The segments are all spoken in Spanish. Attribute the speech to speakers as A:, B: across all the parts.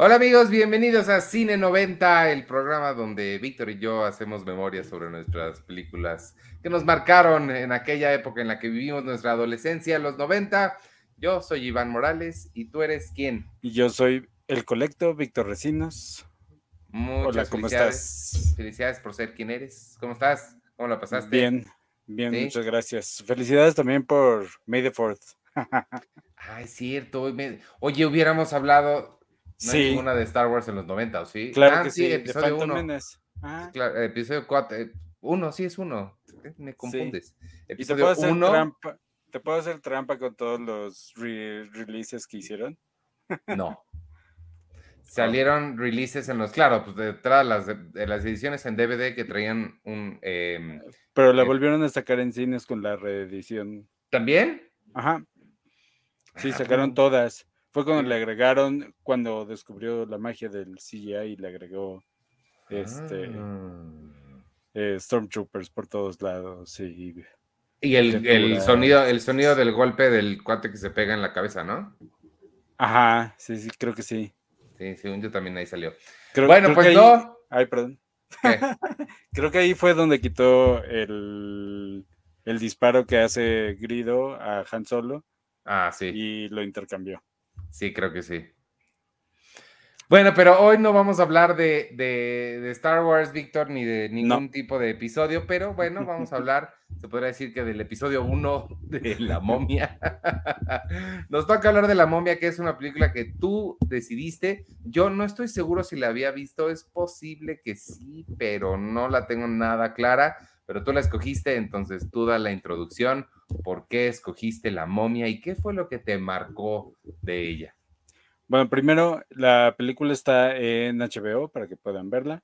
A: Hola amigos, bienvenidos a Cine 90, el programa donde Víctor y yo hacemos memoria sobre nuestras películas que nos marcaron en aquella época en la que vivimos nuestra adolescencia, los 90. Yo soy Iván Morales y tú eres quién?
B: Y yo soy el colecto, Víctor Recinos.
A: Muchas
B: Hola, ¿cómo
A: felicidades.
B: estás?
A: Felicidades por ser quien eres. ¿Cómo estás? ¿Cómo la pasaste?
B: Bien, bien,
A: ¿Sí?
B: muchas gracias. Felicidades también por May the 4th.
A: Ay, es cierto. Oye, hubiéramos hablado no hay
B: Sí.
A: ninguna de Star Wars en los 90, ¿o sí?
B: Claro
A: Ah,
B: que sí,
A: episodio
B: Phantom
A: 1.
B: Menace. Ah,
A: Claro, episodio 4. Uno, sí es uno. Me confundes. Episodio
B: puedo hacer
A: 1.
B: trampa. ¿Te puedo hacer trampa con todos los re- releases que hicieron?
A: No. Salieron releases en los, claro, pues detrás de las, de las ediciones en DVD que traían un... em,
B: Pero la
A: Eh.
B: volvieron a sacar en cines con la reedición.
A: ¿También?
B: Ajá. Sí,
A: Ah,
B: sacaron todas. Fue cuando le agregaron, cuando descubrió la magia del CGI y le agregó este
A: Ah.
B: eh, Stormtroopers por todos lados. Sí.
A: Y el, el sonido, el sonido del golpe del cuate que se pega en la cabeza, ¿no?
B: Ajá, sí, sí, creo que sí.
A: Sí, según yo también ahí salió.
B: Creo-
A: bueno,
B: creo
A: pues
B: ahí-
A: no.
B: Ay, perdón.
A: ¿Qué?
B: Creo que ahí fue donde quitó el, el disparo que hace Grido a Han Solo
A: Ah, sí.
B: y lo intercambió.
A: Sí, creo que sí. Bueno, pero hoy no vamos a hablar de, de- de Star Wars, Víctor, ni de ningún tipo de episodio, pero bueno, vamos a hablar, se podría decir que del episodio 1 de La momia. Nos toca hablar de La momia, que es una película que tú decidiste. Yo no estoy seguro si la había visto, es posible que sí, pero no la tengo nada clara. Pero tú la escogiste, entonces tú da la introducción. ¿Por qué escogiste La momia y qué fue lo que te marcó de ella?
B: Bueno, primero, la película está en HBO para que puedan verla,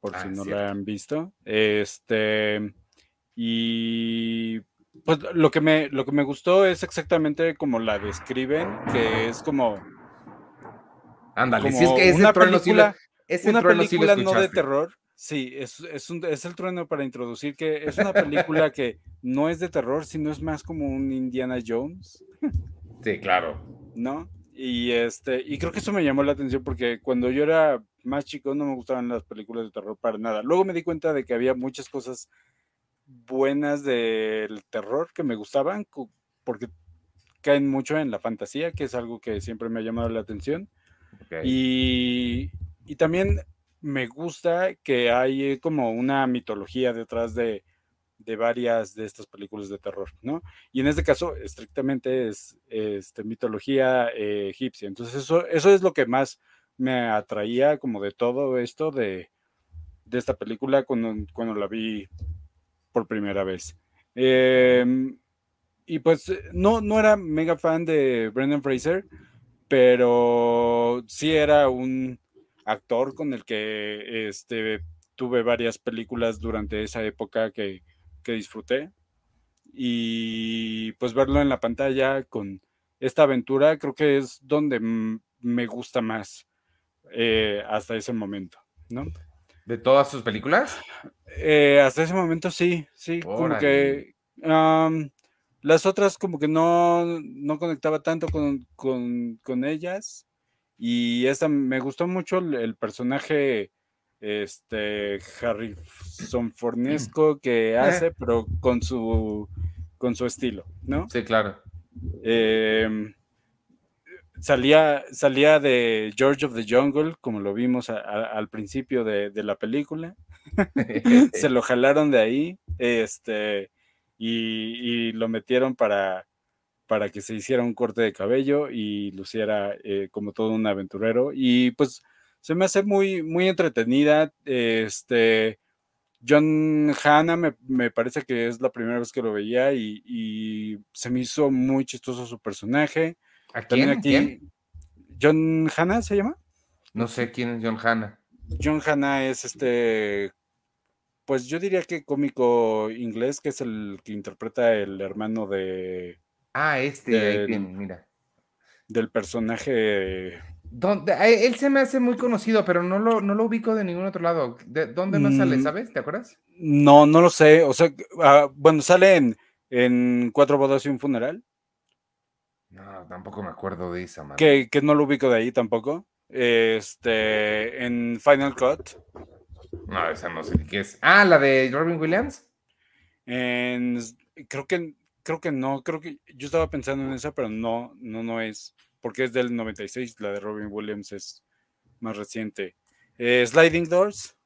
B: por
A: Ah,
B: si no
A: cierto.
B: la han visto. Este, y pues lo que me, lo que me gustó es exactamente como la describen, que es como,
A: Ándale, si es que
B: una película,
A: ese
B: una
A: sí
B: película no de terror. Sí, es, es, un- es el trueno para introducir que es una película que no es de terror, sino es más como un Indiana Jones.
A: Sí, claro.
B: ¿no? Y este, y creo que eso me llamó la atención porque cuando yo era más chico no me gustaban las películas de terror para nada. Luego me di cuenta de que había muchas cosas buenas del terror que me gustaban porque caen mucho en la fantasía, que es algo que siempre me ha llamado la atención. Y, y también me gusta que hay como una mitología detrás de, de varias de estas películas de terror, ¿no? Y en este caso, estrictamente es este, mitología eh, egipcia. Entonces, eso, eso es lo que más me atraía como de todo esto de, de esta película cuando, cuando la vi por primera vez. Em, y pues eh, no, no era mega fan de Brendan Fraser, pero sí era un actor con el que este, tuve varias películas durante esa época que, que disfruté. Y pues verlo en la pantalla con esta aventura creo que es donde me gusta más eh, hasta ese momento, ¿no?
A: ¿De todas sus películas?
B: Eh, hasta ese momento sí, sí, como
A: Órale.
B: que am, las otras como que no, no conectaba tanto con, con, con ellas y esta me gustó mucho el, el personaje este Harrison Fornesco que hace, pero con su con su estilo, ¿no?
A: Sí, claro.
B: Em, salía, salía de George of the Jungle, como lo vimos a- a- al principio de, de la película. Se lo jalaron de ahí este, y, y lo metieron para, para que se hiciera un corte de cabello y luciera eh, como todo un aventurero. Y pues se me hace muy, muy entretenida. Este, John Hanna me, me parece que es la primera vez que lo veía y, y se me hizo muy chistoso su personaje.
A: ¿A
B: También
A: quién?
B: aquí,
A: ¿Quién?
B: John Hanna se llama.
A: No sé quién es John Hanna.
B: John Hanna es este, pues yo diría que cómico inglés, que es el que interpreta el hermano de,
A: Ah, este, ahí tiene, mira.
B: del personaje.
A: ¿Dónde- a él se me hace muy conocido, pero no lo, no lo ubico de ningún otro lado. ¿De dónde más sale,
B: Mm.
A: sabes? ¿Te acuerdas?
B: No, no lo sé. O sea, ah, bueno, sale en, en Cuatro bodas y un funeral,
A: No, tampoco me acuerdo de esa,
B: que, que no lo ubico de ahí tampoco. este, en Final Cut.
A: No, esa no sé qué es. Ah, la de Robin Williams.
B: En, creo que creo que no, creo que yo estaba pensando en esa, pero no, no, no es, porque es del 96, la de Robin Williams es más reciente. Eh, Sliding Doors.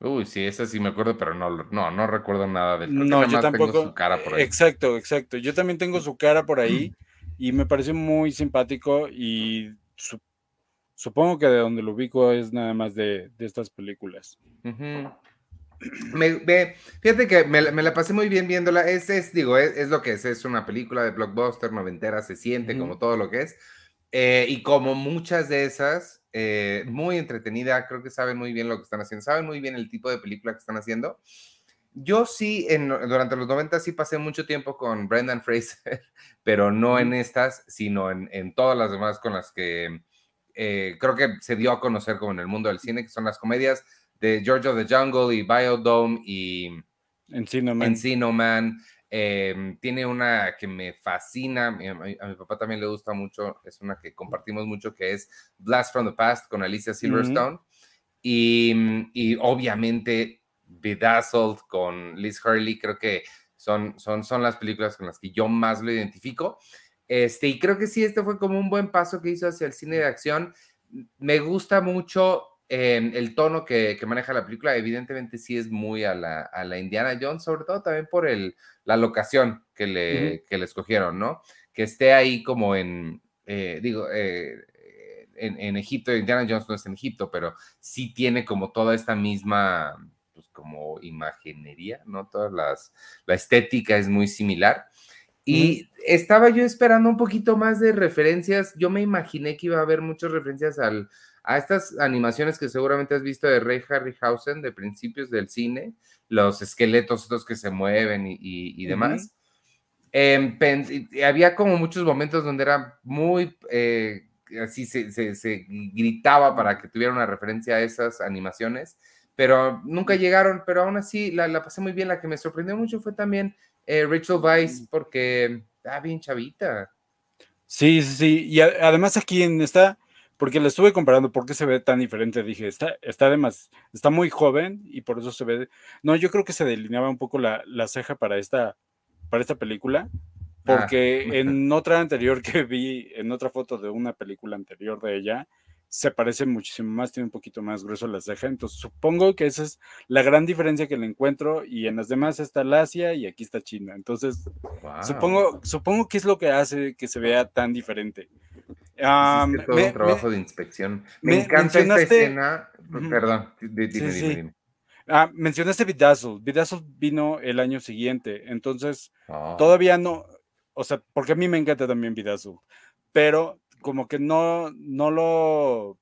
A: Uy, sí, esa sí me acuerdo, pero no, no, no recuerdo nada de
B: No, yo tampoco. Su cara por ahí. Exacto, exacto. Yo también tengo su cara por ahí y me parece muy simpático y supongo que de donde lo ubico es nada más de, estas películas.
A: Me, fíjate que me, la pasé muy bien viéndola. Es, es digo, es, lo que es, es una película de blockbuster noventera, se siente como todo lo que es. Eh, y como muchas de esas, eh, muy entretenida, creo que saben muy bien lo que están haciendo, saben muy bien el tipo de película que están haciendo. Yo sí, en, durante los 90 sí pasé mucho tiempo con Brendan Fraser, pero no en estas, sino en, en todas las demás con las que eh, creo que se dio a conocer como en el mundo del cine, que son las comedias de George of the Jungle y Biodome y
B: Encino Man.
A: Encino Man. Em, tiene una que me fascina, a mi, papá también le gusta mucho, es una que compartimos mucho, que es Blast from the Past con Alicia Silverstone. y, y, obviamente Bedazzled con Liz Hurley, creo que son, son, son las películas con las que yo más lo identifico. Este, y creo que sí, este fue como un buen paso que hizo hacia el cine de acción. Me gusta mucho em, el tono que, maneja la película. Evidentemente sí es muy a la, a la Indiana Jones, sobre todo también por el, la locación que le, que le escogieron, ¿no? Que esté ahí como en, eh, digo, eh, en, en, Egipto, Indiana Jones no es en Egipto, pero sí tiene como toda esta misma, pues como imaginería, ¿no? Todas las, la estética es muy similar. Y estaba yo esperando un poquito más de referencias. Yo me imaginé que iba a haber muchas referencias al, a estas animaciones que seguramente has visto de Ray Harryhausen de principios del cine, los esqueletos estos que se mueven y, demás. Em, había como muchos momentos donde era muy, eh, así se, gritaba para que tuviera una referencia a esas animaciones, pero nunca llegaron, pero aún así la, la pasé muy bien. La que me sorprendió mucho fue también eh, Rachel Weisz porque está bien chavita.
B: Sí, sí, sí. Y además aquí en esta, porque le estuve comparando por qué se ve tan diferente, dije, está, está además, está muy joven y por eso se ve. No, yo creo que se delineaba un poco la, ceja para esta, para esta película. Ah. Porque en otra anterior que vi, en otra foto de una película anterior de ella, se parece muchísimo más, tiene un poquito más grueso las cejas. Entonces, supongo que esa es la gran diferencia que le encuentro. Y en las demás está la Asia y aquí está China. Entonces, supongo, supongo que es lo que hace que se vea tan diferente.
A: Um, es todo un trabajo de inspección. Me, encanta esta escena. Perdón, dime, dime,
B: Ah, mencionaste Vidazzle. Vidazzle vino el año siguiente. Entonces, ah. todavía no. O sea, porque a mí me encanta también Vidazzle. Pero como que no, no lo...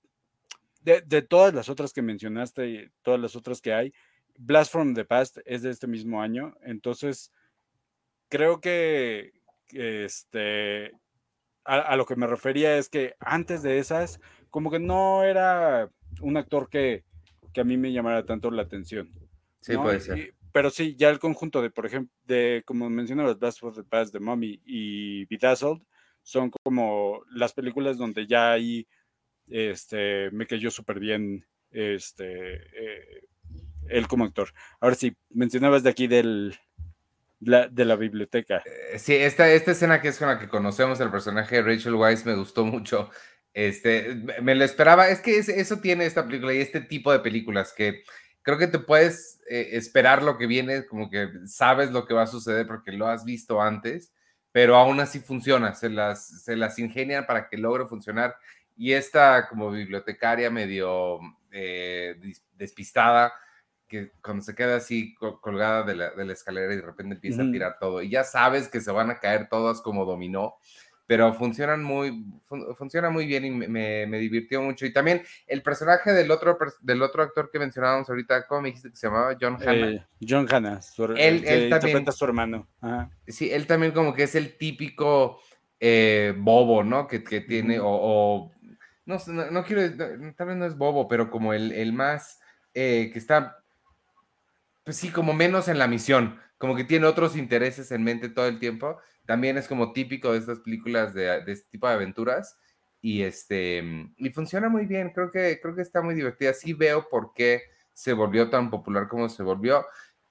B: De, todas las otras que mencionaste y todas las otras que hay, Blast from the Past es de este mismo año, entonces creo que este, a, lo que me refería es que antes de esas, como que no era un actor que, que a mí me llamara tanto la atención.
A: Sí, puede ser.
B: pero sí, ya el conjunto de, por ejemplo, de como mencionabas, Blast from the Past, The Mummy y Bedazzled, son como las películas donde ya ahí este, me cayó súper bien este, eh, él como actor. Ahora sí, mencionabas de aquí del, de la biblioteca.
A: Eh, sí, esta, esta escena que es con la que conocemos el personaje de Rachel Weisz me gustó mucho. Este, me lo esperaba. Es que eso tiene esta película y este tipo de películas que creo que te puedes eh, esperar lo que viene, como que sabes lo que va a suceder porque lo has visto antes pero aún así funciona, se las, se las ingenian para que logre funcionar. Y esta como bibliotecaria medio eh, despistada, que cuando se queda así colgada de la, de la, escalera y de repente empieza a tirar todo, y ya sabes que se van a caer todas como dominó, pero funcionan muy, funciona muy bien y me, me, divirtió mucho. Y también el personaje del otro, del otro actor que mencionábamos ahorita, ¿cómo me dijiste que se llamaba? John Hanna. Eh,
B: John Hanna, su, él, él también, su hermano.
A: Sí, él también como que es el típico eh, bobo, ¿no? Que, que tiene, o, no, no, quiero, tal vez no es bobo, pero como el, el más, eh, que está, pues sí, como menos en la misión, como que tiene otros intereses en mente todo el tiempo también es como típico de estas películas de, este tipo de aventuras. y este y funciona muy bien. Creo que creo que está muy divertida. Sí veo por qué se volvió tan popular como se volvió.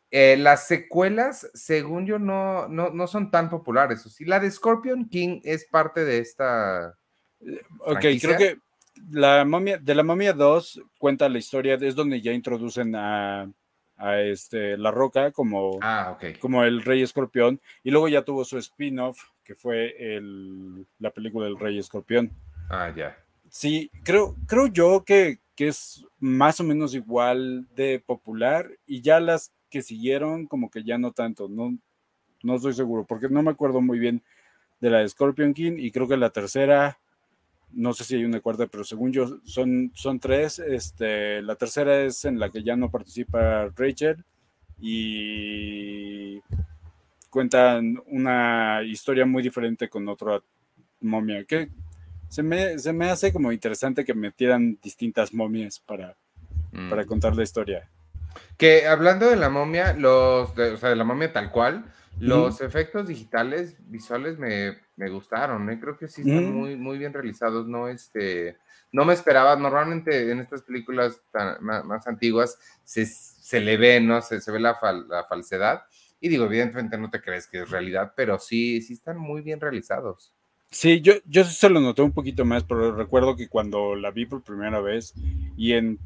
A: Eh, las secuelas, según yo, no, no, no son tan populares. O sí, la de Scorpion King es parte de esta.
B: Eh, ok, creo que la momia, de la momia 2 cuenta la historia, es donde ya introducen a, a este, La Roca como,
A: ah,
B: como el Rey Escorpión, y luego ya tuvo su spin-off, que fue el, la película del Rey Escorpión.
A: Ah, ya.
B: Sí, creo, creo yo que, que es más o menos igual de popular, y ya las que siguieron, como que ya no tanto, no, no estoy seguro, porque no me acuerdo muy bien de la de Scorpion King, y creo que la tercera no sé si hay una cuarta, pero según yo son, son tres. Este, la tercera es en la que ya no participa Rachel y cuentan una historia muy diferente con otra momia, que se me, se me hace como interesante que metieran distintas momias para, para mm. contar la historia.
A: Que hablando de la momia, los, o sea, de la momia tal cual, los efectos digitales visuales me, gustaron, ¿eh? creo que sí están muy, muy bien realizados, no este, no me esperaba, normalmente en estas películas más, antiguas se, le ve, ¿no? Se, se ve la, la, falsedad, y digo, evidentemente no te crees que es realidad, pero sí, sí están muy bien realizados.
B: Sí, yo, yo se lo noté un poquito más, pero recuerdo que cuando la vi por primera vez y en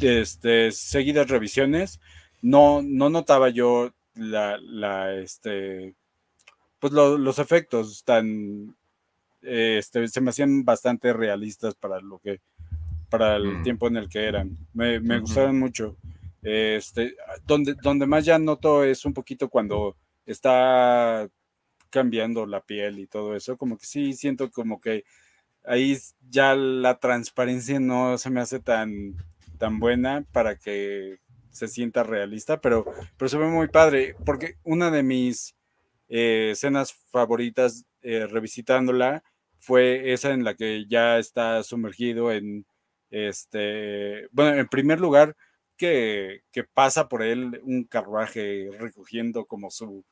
B: este, seguidas revisiones, no, no notaba yo la, la este, pues los efectos tan, este, se me hacían bastante realistas para lo que, para el mm. tiempo en el que eran. Me, me gustaron mucho. Este, donde, donde más ya noto es un poquito cuando está cambiando la piel y todo eso, como que sí siento como que ahí ya la transparencia no se me hace tan, tan buena para que se sienta realista, pero, pero se ve muy padre, porque una de mis eh, escenas favoritas eh, revisitándola fue esa en la que ya está sumergido en, este, bueno, en primer lugar, que, pasa por él un carruaje recogiendo como su,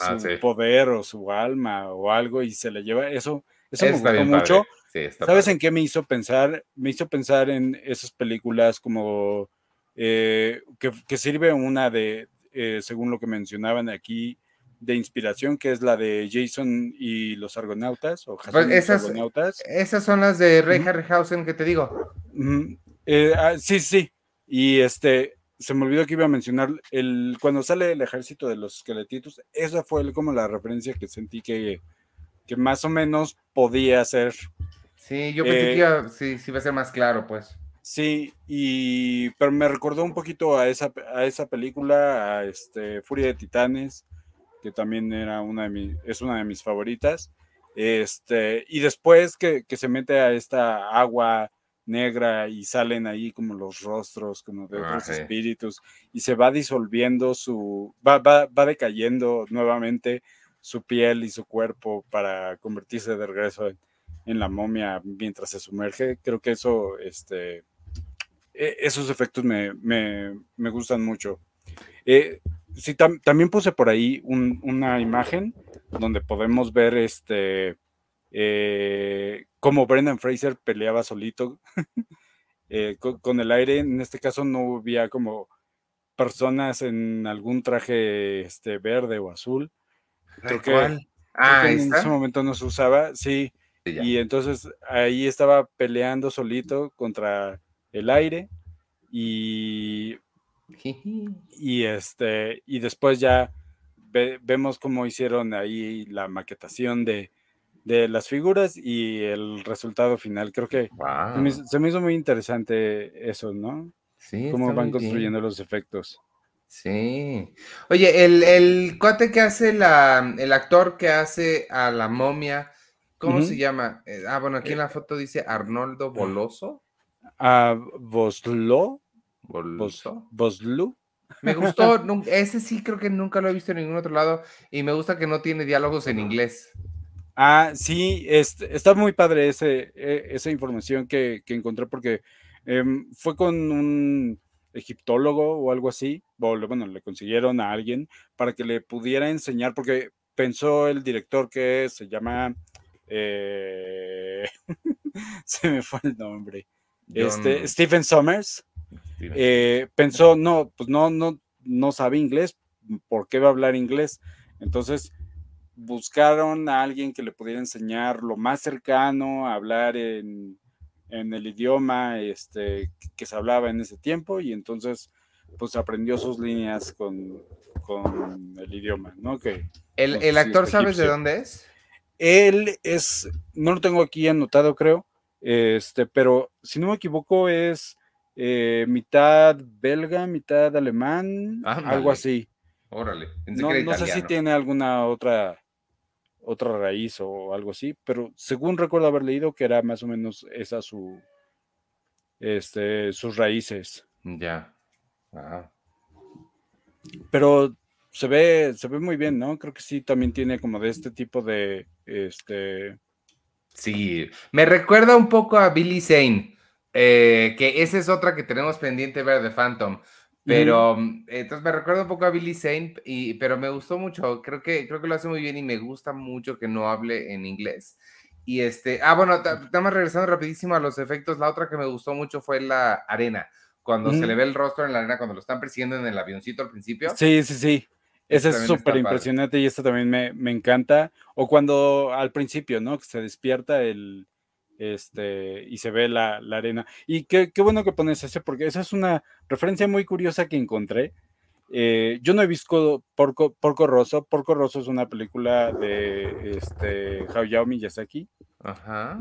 B: ah, poder o su alma o algo y se le lleva eso. Eso me gustó mucho. ¿Sabes en qué me hizo pensar? Me hizo pensar en esas películas como eh, que, sirve una de, eh, según lo que mencionaban aquí, de inspiración, que es la de Jason y los Argonautas. O
A: pues esas, esas son las de Ray Harryhausen que te digo.
B: Eh, ah, sí, sí. Y este, se me olvidó que iba a mencionar, el, cuando sale el ejército de los esqueletitos, esa fue como la referencia que sentí que, que más o menos podía ser.
A: Sí, yo pensé que iba, sí, sí iba a ser más claro, pues.
B: Sí, y pero me recordó un poquito a esa, a esa película, a este Furia de Titanes, que también era una de mis, es una de mis favoritas. Este, y después que, se mete a esta agua negra y salen ahí como los rostros, como de otros espíritus, y se va disolviendo su, va, va, va decayendo nuevamente su piel y su cuerpo para convertirse de regreso en, en la momia mientras se sumerge. Creo que eso, este, esos efectos me, gustan mucho. Eh, sí, también puse por ahí una imagen donde podemos ver este eh, cómo Brendan Fraser peleaba solito eh, con, el aire. En este caso no había como personas en algún traje este, verde o azul. Creo que, ah, en ese momento no se usaba, sí. y entonces ahí estaba peleando solito contra el aire y, y, este, y después ya vemos cómo hicieron ahí la maquetación de, las figuras y el resultado final. Creo que se, me, hizo muy interesante eso, ¿no?
A: Sí.
B: Cómo van construyendo los efectos.
A: Sí. Oye, el, el cuate que hace la, el actor que hace a la momia, ¿cómo se llama? Eh, ah, bueno, aquí en la foto dice Arnoldo Boloso
B: a Boslo.
A: Boslu. Me gustó, ese sí creo que nunca lo he visto en ningún otro lado y me gusta que no tiene diálogos en inglés.
B: Ah, sí, está muy padre ese, e, esa información que, encontré porque em, fue con un egiptólogo o algo así, bueno, le consiguieron a alguien para que le pudiera enseñar, porque pensó el director que se llama eh, se me fue el nombre. Este, Stephen Summers eh, pensó, no, pues no, no, no sabe inglés, ¿por qué va a hablar inglés? Entonces buscaron a alguien que le pudiera enseñar lo más cercano a hablar en, el idioma este, que se hablaba en ese tiempo y entonces pues aprendió sus líneas con, el idioma, ¿no? Que,
A: ¿El, actor sabes de dónde es?
B: Él es, no lo tengo aquí anotado creo, este, pero si no me equivoco es eh, mitad belga, mitad alemán, algo así.
A: Órale.
B: No, sé si tiene alguna otra otra raíz o algo así, pero según recuerdo haber leído que era más o menos esa su este sus raíces.
A: Ya.
B: Pero se ve se ve muy bien, ¿no? Creo que sí también tiene como de este tipo de este
A: Sí, me recuerda un poco a Billy Zane, eh, que esa es otra que tenemos pendiente ver de Phantom. Pero mm, entonces me recuerda un poco a Billy Zane, y, pero me gustó mucho. Creo que, creo que lo hace muy bien y me gusta mucho que no hable en inglés. Y este, ah, bueno, estamos regresando rapidísimo a los efectos. La otra que me gustó mucho fue la arena, cuando se le ve el rostro en la arena, cuando lo están persiguiendo en el avioncito al principio.
B: Sí, sí, sí. Ese es súper impresionante y esto también me, me, encanta. O cuando al principio, ¿no? Que se despierta el, este, y se ve la, arena. Y qué, qué, bueno que pones ese, porque esa es una referencia muy curiosa que encontré. Eh, yo no he visto Porco, Porco Rosso. Porco Rosso es una película de este, Hayao Miyazaki,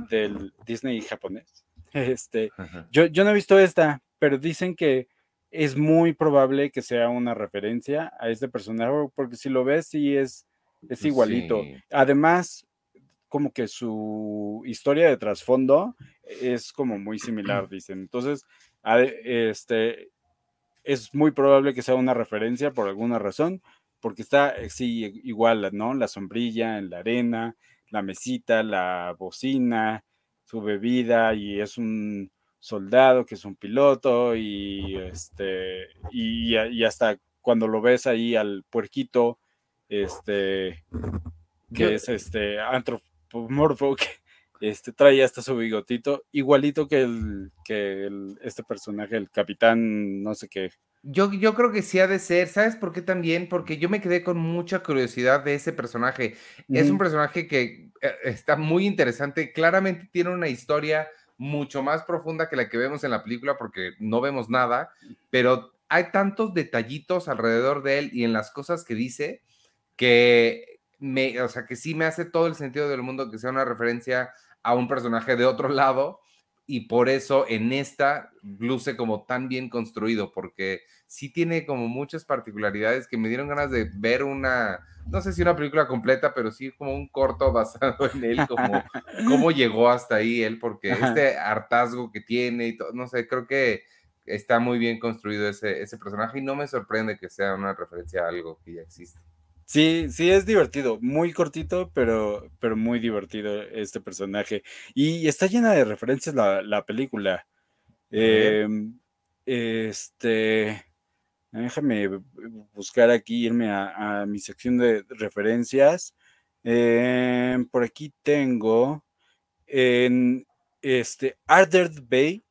B: del Disney japonés. Este, yo, yo no he visto esta, pero dicen que es muy probable que sea una referencia a este personaje, porque si lo ves, sí es, es igualito. Además, como que su historia de trasfondo es como muy similar, dicen. Entonces, este, es muy probable que sea una referencia por alguna razón, porque está, eh, sí, igual, ¿no? La sombrilla en la arena, la mesita, la bocina, su bebida, y es un soldado que es un piloto, y este, y, y hasta cuando lo ves ahí al puerquito, este, que es este Morpho que este, trae hasta su bigotito, igualito que el que este personaje, el capitán, no sé qué.
A: Yo, yo creo que sí ha de ser, ¿sabes por qué también? Porque yo me quedé con mucha curiosidad de ese personaje. Es un personaje que eh, está muy interesante, claramente tiene una historia mucho más profunda que la que vemos en la película porque no vemos nada, pero hay tantos detallitos alrededor de él y en las cosas que dice que o sea, que sí me hace todo el sentido del mundo que sea una referencia a un personaje de otro lado y por eso en esta luce como tan bien construido, porque sí tiene como muchas particularidades que me dieron ganas de ver una, no sé si una película completa, pero sí como un corto basado en él, como cómo llegó hasta ahí él, porque este hartazgo que tiene y todo, no sé, creo que está muy bien construido ese, ese personaje y no me sorprende que sea una referencia a algo que ya existe.
B: Sí, sí, es divertido, muy cortito, pero, pero muy divertido este personaje. Y está llena de referencias la, película. Em, este, déjame buscar aquí, irme a, mi sección de referencias. Em, por aquí tengo en este Arthur Bay.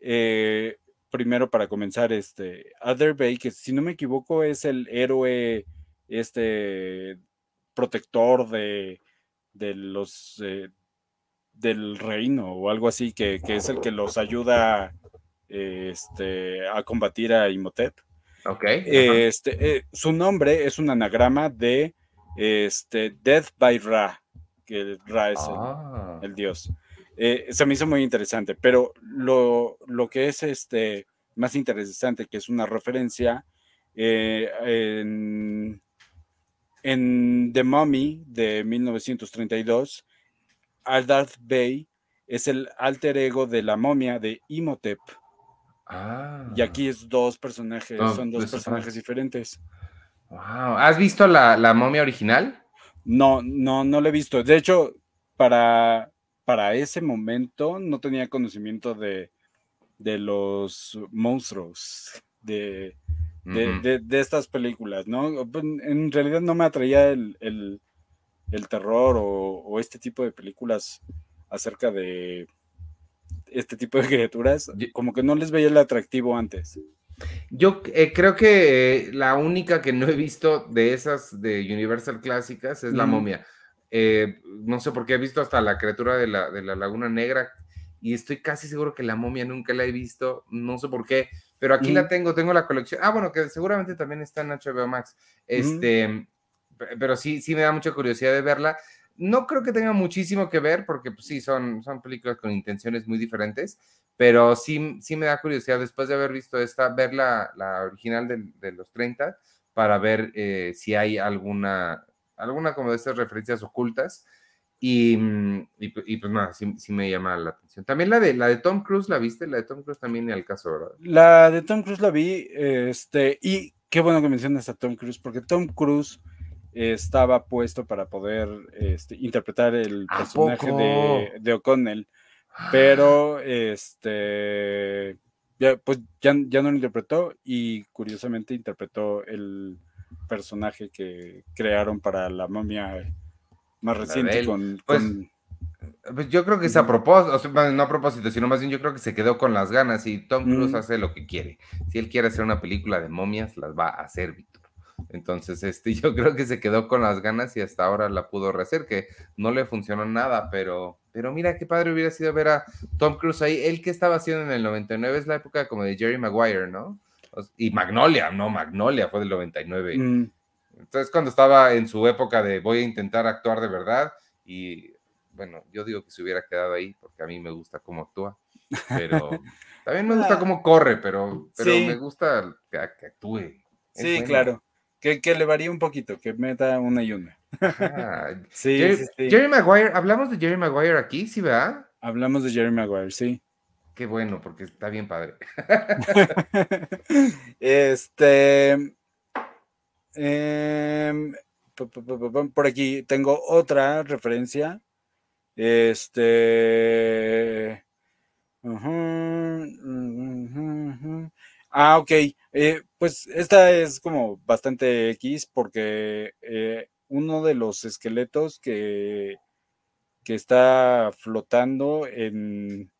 B: Eh, primero para comenzar, este Arthur Bay, que si no me equivoco es el héroe este protector de, los eh, del reino o algo así, que, es el que los ayuda este, a combatir a Imhotep.
A: Ok.
B: Este, eh, su nombre es un anagrama de este, Death by Ra, que Ra es el, ah. dios. Eh, se me hizo muy interesante, pero lo, lo, que es este, más interesante, que es una referencia en en The Mummy de 1932, Darth Bey es el alter ego de la momia de Imhotep.
A: Ah.
B: Y aquí es dos personajes, son dos personajes diferentes.
A: Wow. ¿Has visto la, momia original?
B: No, no, no la he visto. De hecho, para, para ese momento no tenía conocimiento de, de los monstruos, de, de, estas películas, ¿no? Pues, en realidad no me atraía el, el terror o, este tipo de películas acerca de este tipo de criaturas, como que no les veía el atractivo antes.
A: Yo eh, creo que la única que no he visto de esas de Universal clásicas es La momia. Eh, no sé por qué he visto hasta la criatura de la, de la Laguna Negra y estoy casi seguro que la momia nunca la he visto, no sé por qué, pero aquí la tengo, tengo la colección. Ah, bueno, que seguramente también está en HBO Max. Este, pero sí, sí me da mucha curiosidad de verla. No creo que tenga muchísimo que ver, porque pues, sí, son, son películas con intenciones muy diferentes, pero sí, sí me da curiosidad después de haber visto esta, ver la, la original de, de, los 30 para ver eh, si hay alguna, alguna como de estas referencias ocultas. Y, y, pues nada, sí, sí, me llama la atención. También la de, la de Tom Cruise, ¿la viste? La de Tom Cruise también ni al caso, ¿verdad?
B: La de Tom Cruise la vi, este, y qué bueno que mencionas a Tom Cruise, porque Tom Cruise estaba puesto para poder este, interpretar el personaje de, de O'Connell, pero este, ya, pues ya, ya no lo interpretó y curiosamente interpretó el personaje que crearon para la momia más reciente
A: pues, con, pues, yo creo que es a propósito, no a propósito, sino más bien yo creo que se quedó con las ganas y Tom Cruise hace lo que quiere. Si él quiere hacer una película de momias, las va a hacer, Víctor. Entonces, este, yo creo que se quedó con las ganas y hasta ahora la pudo rehacer, que no le funcionó nada, pero, pero mira qué padre hubiera sido ver a Tom Cruise ahí. Él que estaba haciendo en el 99 es la época como de Jerry Maguire, ¿no? Y Magnolia, no, Magnolia fue del 99. Entonces, cuando estaba en su época de voy a intentar actuar de verdad, y bueno, yo digo que se hubiera quedado ahí porque a mí me gusta cómo actúa, pero también me gusta cómo corre, pero, pero me gusta que, actúe.
B: sí, claro. Que, que, le varía un poquito, que meta una y una.
A: sí, Jerry, sí, Jerry Maguire, ¿hablamos de Jerry Maguire aquí? ¿Sí, verdad?
B: Hablamos de Jerry Maguire, sí.
A: Qué bueno, porque está bien padre.
B: este, Em, por aquí tengo otra referencia. Este. Ah, ok. Eh, pues esta es como bastante X porque eh, uno de los esqueletos que, que está flotando en,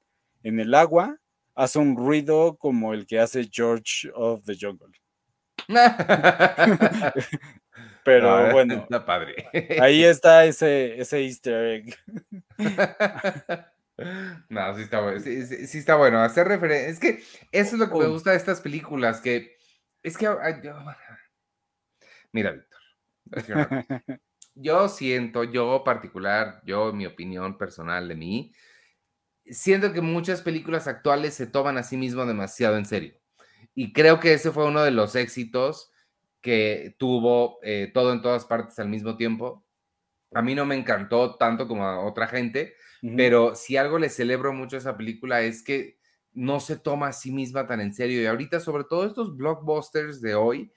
B: en el agua hace un ruido como el que hace George of the Jungle. Pero bueno,
A: padre.
B: ahí está ese, ese easter egg.
A: No, sí está bueno. Sí, está bueno. Hacer referencia. Es que eso es lo que me gusta de estas películas. Que es que. Mira, Víctor. Yo siento, yo particular, yo, mi opinión personal de mí, siento que muchas películas actuales se toman a sí mismo demasiado en serio. Y creo que ese fue uno de los éxitos que tuvo eh, todo en todas partes al mismo tiempo. A mí no me encantó tanto como a otra gente, pero si algo le celebro mucho a esa película es que no se toma a sí misma tan en serio. Y ahorita, sobre todo estos blockbusters de hoy,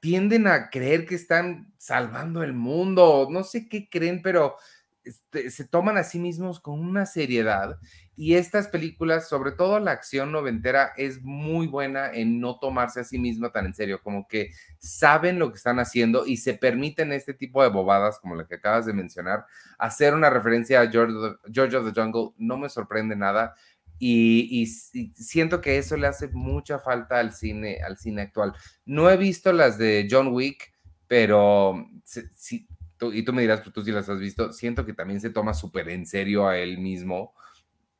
A: tienden a creer que están salvando el mundo, no sé qué creen, pero este, se toman a sí mismos con una seriedad y estas películas, sobre todo la acción noventera, es muy buena en no tomarse a sí misma tan en serio, como que saben lo que están haciendo y se permiten este tipo de bobadas, como la que acabas de mencionar, hacer una referencia a George, of the Jungle no me sorprende nada. Y, siento que eso le hace mucha falta al cine, al cine actual. No he visto las de John Wick, pero sí, y tú me dirás, pues tú sí las has visto, siento que también se toma súper en serio a él mismo.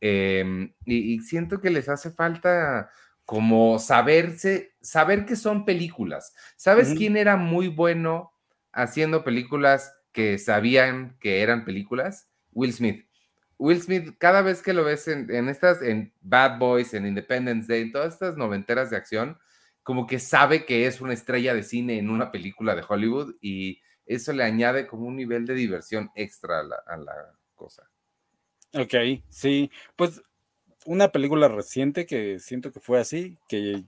A: Em, y, siento que les hace falta como saberse, saber que son películas. ¿Sabes quién era muy bueno haciendo películas que sabían que eran películas? Will Smith. Will Smith, cada vez que lo ves en, en, estas, en Bad Boys, en Independence Day, en todas estas noventeras de acción, como que sabe que es una estrella de cine en una película de Hollywood y eso le añade como un nivel de diversión extra a la, cosa.
B: Ok, sí, pues una película reciente que siento que fue así, que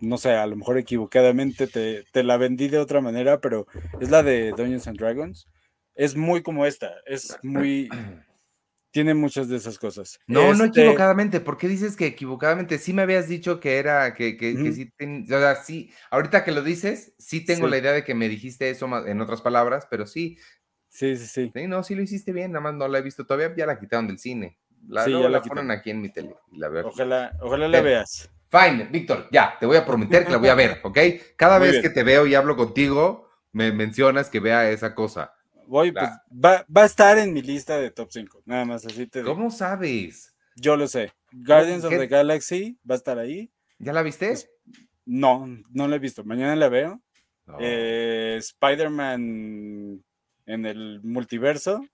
B: no sé, a lo mejor equivocadamente te, te, la vendí de otra manera, pero es la de Dungeons and Dragons. Es muy como esta, es muy, tiene muchas de esas cosas.
A: No, no este equivocadamente. ¿Por qué dices que equivocadamente? Sí me habías dicho que era, que, que, sí, o sea, sí, ahorita que lo dices, sí tengo la idea de que me dijiste eso en otras palabras, pero sí,
B: Sí, sí, sí.
A: Sí, no, sí lo hiciste bien, nada más no la he visto todavía, ya la quitaron del cine. La,
B: Sí, ya
A: la
B: la
A: ponen aquí en mi tele y la veo.
B: Ojalá, ojalá la veas.
A: Fine, Víctor, ya, te voy a prometer que la voy a ver, ¿ok? Cada
B: Muy
A: vez
B: bien.
A: que te veo y hablo contigo, me mencionas que vea esa cosa.
B: Voy,
A: La-
B: pues, va, va a estar en mi lista de top 5. Nada más así te digo.
A: ¿Cómo sabes?
B: Yo lo sé. Guardians of the Galaxy va a estar ahí.
A: ¿Ya la viste?
B: No, no la he visto. Mañana la veo.
A: No.
B: Eh, Spider-Man en el multiverso.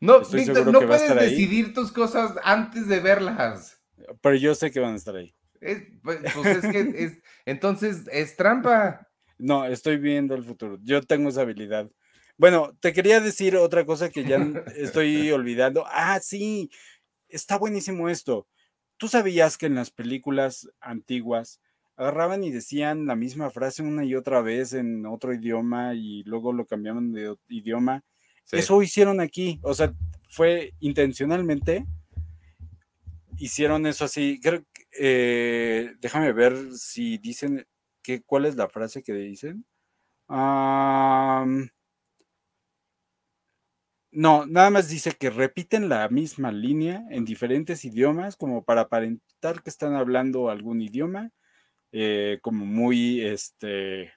A: no, Víctor, no puedes
B: ahí.
A: decidir tus cosas antes de verlas.
B: Pero yo sé que van a estar ahí.
A: Es- pues pues es que es, entonces es trampa.
B: No, estoy viendo el futuro. Yo tengo esa habilidad. Bueno, te quería decir otra cosa que ya estoy olvidando. Ah, sí, está buenísimo esto. ¿Tú sabías que en las películas antiguas agarraban y decían la misma frase una y otra vez en otro idioma y luego lo cambiaban de idioma?
A: Sí.
B: Eso hicieron aquí. O sea, fue intencionalmente. Hicieron eso así. Creo que, eh, déjame ver si dicen que, cuál es la frase que dicen. No, nada más dice que repiten la misma línea en diferentes idiomas como para aparentar que están hablando algún idioma, eh, como muy, este,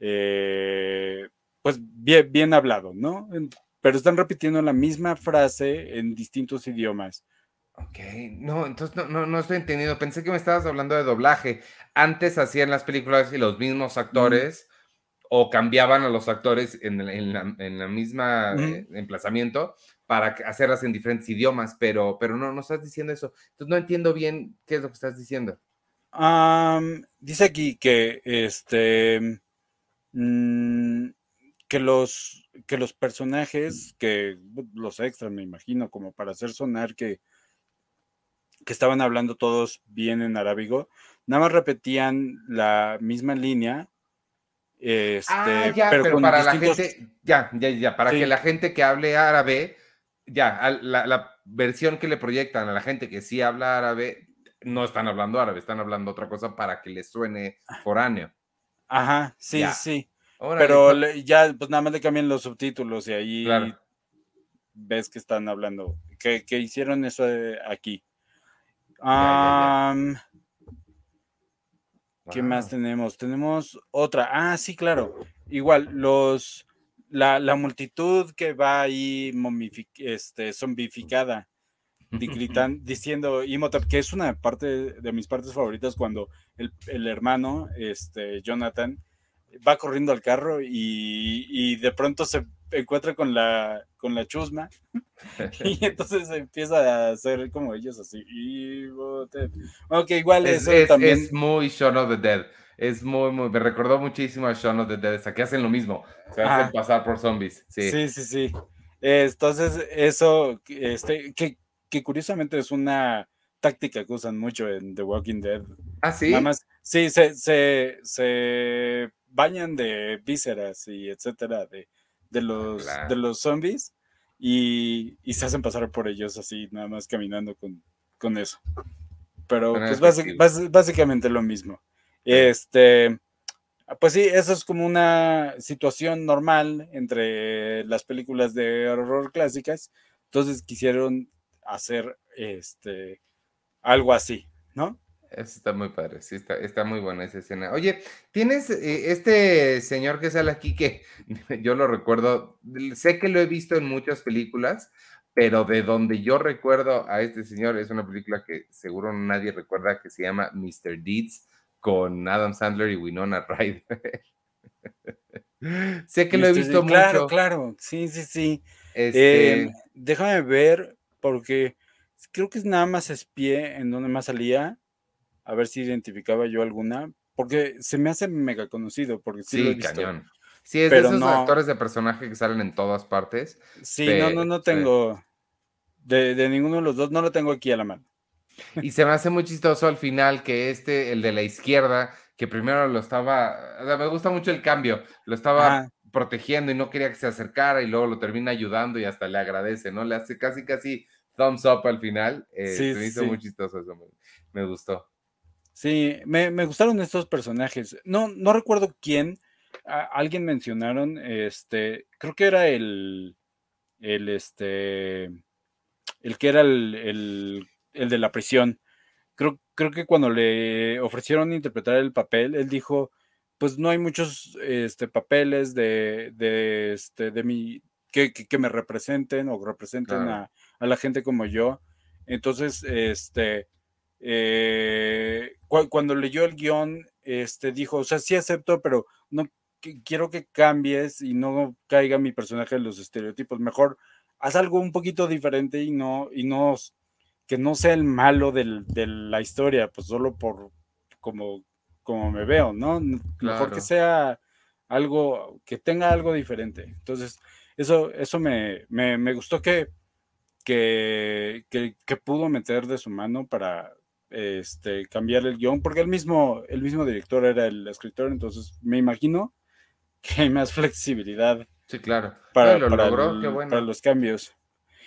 B: eh, pues bien, bien hablado, ¿no? Pero están repitiendo la misma frase en distintos idiomas.
A: Ok, no, entonces no, no, no estoy entendiendo. Pensé que me estabas hablando de doblaje. Antes hacían las películas y los mismos actores o cambiaban a los actores en, el- en la, en la misma eh, emplazamiento para hacerlas en diferentes idiomas, pero, pero no, no estás diciendo eso. Entonces no entiendo bien qué es lo que estás diciendo.
B: Dice aquí que este mm, que los que los personajes, que bu- los extras, me imagino, como para hacer sonar que, que estaban hablando todos bien en arábigo, nada más repetían la misma línea. Este,
A: ah, ya,
B: pero,
A: para
B: distintos-
A: la gente, ya, ya, ya, para
B: Sí.
A: que la gente que hable árabe, ya, la, la versión que le proyectan a la gente que sí habla árabe, no están hablando árabe, están hablando otra cosa para que les suene foráneo.
B: Ajá, sí,
A: Ya.
B: sí.
A: Órale,
B: Pero le- ya, pues nada más le cambian los subtítulos y ahí
A: Claro.
B: ves que están hablando, que, que hicieron eso eh, aquí.
A: Ya, ya, ya.
B: Am, ¿Qué más tenemos? Tenemos otra. Ah, sí, claro. Igual, los la, la multitud que va ahí momific- este, zombificada, gritan, diciendo Imhotep, que es una parte de mis partes favoritas cuando el, el hermano, este, Jonathan, va corriendo al carro y, y de pronto se encuentra con la, con la chusma y entonces empieza a hacer como ellos así. Imhotep. Ok, igual
A: Es,
B: eso
A: es-
B: también.
A: es muy Shaun of the Dead. Es muy, muy. Me recordó muchísimo a Shaun of the Dead. que hacen lo mismo. Se hacen
B: Ajá.
A: pasar por zombies. Sí.
B: Sí, sí, sí. Entonces, eso, este, que, que curiosamente es una táctica que usan mucho en The Walking Dead.
A: Ah, sí.
B: Nada más, sí, se, se, se bañan de vísceras y etcétera, de, de, los,
A: Claro.
B: de los zombies y, y se hacen pasar por ellos así, nada más caminando con, con eso. Pero
A: Suena
B: pues básicamente lo mismo. Este, pues sí, eso es como una situación normal entre las películas de horror clásicas. Entonces quisieron hacer este algo así, ¿no?
A: Eso está muy padre. Sí, está, está muy buena esa escena. Oye, tienes eh, este señor que sale aquí que yo lo recuerdo. Sé que lo he visto en muchas películas, pero de donde yo recuerdo a este señor es una película que seguro nadie recuerda que se llama Mr. Deeds con Adam Sandler y Winona Ryder. sé que lo he visto
B: D, Claro,
A: mucho.
B: claro, sí, sí, sí.
A: Este,
B: Eh, déjame ver, porque creo que es nada más espié en donde más salía, a ver si identificaba yo alguna, porque se me hace mega conocido, porque sí, lo he
A: sí,
B: visto.
A: cañón. Sí, es
B: Pero
A: de esos
B: no-
A: actores de personaje que salen en todas partes.
B: Sí, no, no, no tengo, de, de ninguno de los dos, no lo tengo aquí a la mano.
A: Y se me hace muy chistoso al final que este, el de la izquierda, que primero lo estaba, o sea, me gusta mucho el cambio, lo estaba protegiendo y no quería que se acercara y luego lo termina ayudando y hasta le agradece, ¿no? Le hace casi, casi thumbs up al final. eh,
B: Sí,
A: se me hizo
B: sí.
A: muy chistoso eso, me, me gustó.
B: Sí, me, me gustaron estos personajes. No, no recuerdo quién, alguien mencionaron, este, creo que era el, el, este, el que era el, de la prisión. Creo, creo que cuando le ofrecieron interpretar el papel, él dijo, pues no hay muchos este, papeles de, de, este, de mi, que, que, me representen o representen a, a, la gente como yo. Entonces, este, eh, cuando leyó el guion, este, dijo, o sea, sí acepto, pero no quiero que cambies y no caiga mi personaje en los estereotipos. Mejor haz algo un poquito diferente y no, y no, que no sea el malo del, de la historia, pues solo por como, como me veo, ¿no? Mejor que sea algo, que tenga algo diferente. Entonces, eso, eso me, me, me gustó que, que, que, que, pudo meter de su mano para, este, cambiar el guion, porque el mismo, el mismo director era el escritor, entonces me imagino que hay más flexibilidad.
A: Sí, claro.
B: Para, los cambios.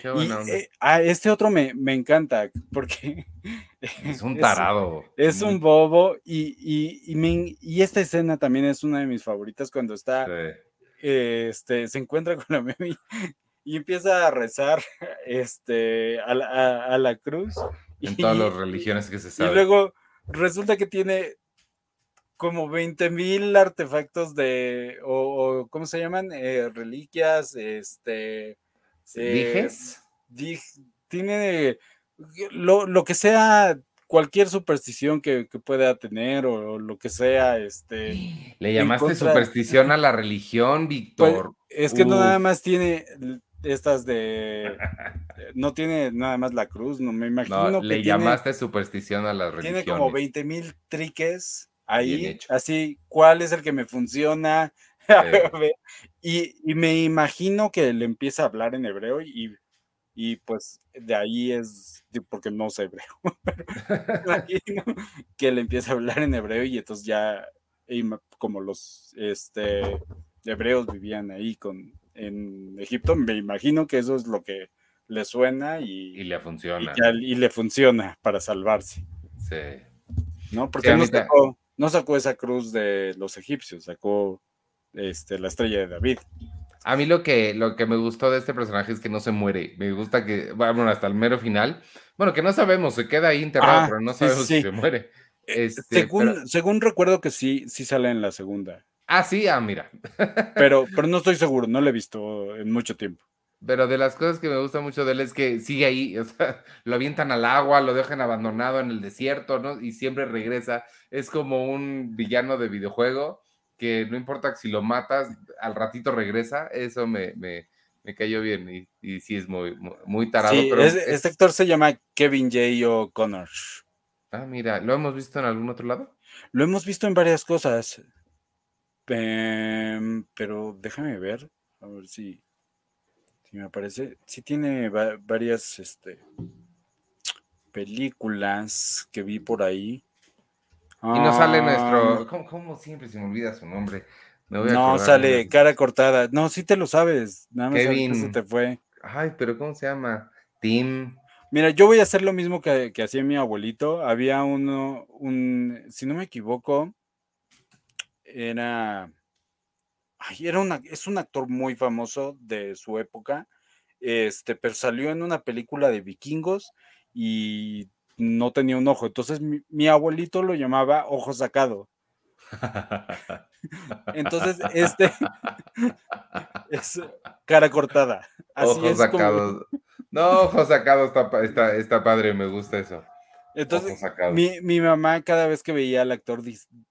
B: y, eh, ah, este otro me, encanta porque
A: es un tarado.
B: Es, un bobo y, y, y, esta escena también es una de mis favoritas cuando está, este, se encuentra con la meme y, empieza a rezar este, a, a la cruz
A: en todas las religiones que se sabe.
B: Y luego resulta que tiene como 20 mil artefactos de, o, ¿cómo se llaman? Eh, reliquias, este...
A: Eh,
B: tiene lo, que sea, cualquier superstición que, pueda tener o, lo que sea, este...
A: Le llamaste superstición a la religión, pues, Víctor.
B: es que no nada más tiene estas de. No tiene nada más la cruz, no me imagino. No,
A: le llamaste superstición a la religión.
B: Tiene como 20 mil triques ahí, así, ¿cuál es el que me funciona? y, me imagino que le empieza a hablar en hebreo y, y pues de ahí es porque no sé hebreo. imagino que le empieza a hablar en hebreo y entonces ya, como los este, hebreos vivían ahí con en Egipto, me imagino que eso es lo que le suena y,
A: y le funciona.
B: Y, le funciona para salvarse.
A: Sí.
B: ¿No? Porque no, sacó, no, sacó, esa cruz de los egipcios, sacó este, la estrella de David.
A: A mí lo que, lo que me gustó de este personaje es que no se muere. Me gusta que, bueno, hasta el mero final. Bueno, que no sabemos, se queda ahí enterrado, ah, pero no sabemos si se muere.
B: Eh, este, según, según recuerdo que sí, sí sale en la segunda.
A: Ah, sí, ah, mira.
B: pero, pero no estoy seguro, no lo he visto en mucho tiempo.
A: Pero de las cosas que me gusta mucho de él es que sigue ahí, o sea, lo avientan al agua, lo dejan abandonado en el desierto, ¿no? Y siempre regresa. Es como un villano de videojuego que no importa si lo matas, al ratito regresa. Eso me, me, me cayó bien y, y, sí es muy, muy, tarado. Sí,
B: este actor se llama Kevin J. O'Connor.
A: Ah, mira, ¿lo hemos visto en algún otro lado?
B: Lo hemos visto en varias cosas. Em, pero déjame ver, a ver si, si me aparece. Sí tiene varias este, películas que vi por ahí.
A: Y no sale nuestro. Ah. ¿Cómo, siempre se me olvida su nombre?
B: no, sale cara cortada. No, sí te lo sabes. Nada más Kevin. se te fue.
A: Ay, pero ¿cómo se llama? Tim.
B: Mira, yo voy a hacer lo mismo que, que hacía mi abuelito. Había uno, un, si no me equivoco, era, era una, es un actor muy famoso de su época, este, pero salió en una película de vikingos y no tenía un ojo. Entonces mi, abuelito lo llamaba ojo sacado. Entonces, este es cara cortada.
A: Así ojos sacados. No, ojos sacados está, está, padre, me gusta eso.
B: Entonces, mi, mamá cada vez que veía al actor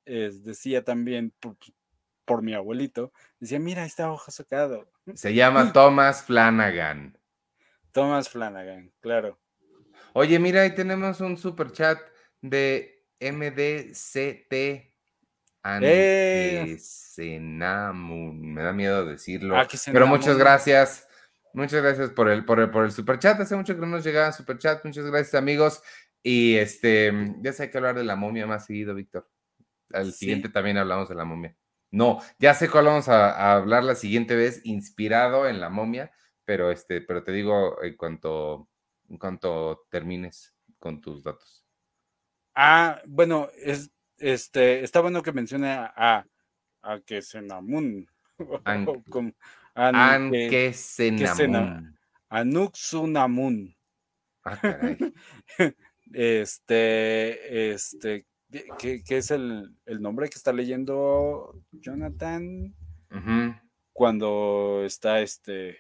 B: decía también, por, mi abuelito, decía, mira, está ojo sacado.
A: Se llama Thomas Flanagan.
B: Thomas Flanagan, claro.
A: Oye, mira, ahí tenemos un super chat de MDCT. ¡Eh! Me da miedo decirlo. Ah, pero muchas gracias. Muchas gracias por el, por el, por el super chat. Hace mucho que no nos llegaba super chat. Muchas gracias, amigos. Y este, ya sé que hablar de la momia más seguido, Víctor. Al siguiente también hablamos de la momia. No, ya sé cuál vamos a, hablar la siguiente vez, inspirado en la momia, pero este, pero te digo en cuanto, en cuanto termines con tus datos.
B: Ah, bueno, es, este, está bueno que mencione a, Akesenamun.
A: Ankesinamun.
B: Anuxunamun.
A: Ah, caray.
B: Este, este, ¿qué, qué es el, el, nombre que está leyendo Jonathan? Cuando está este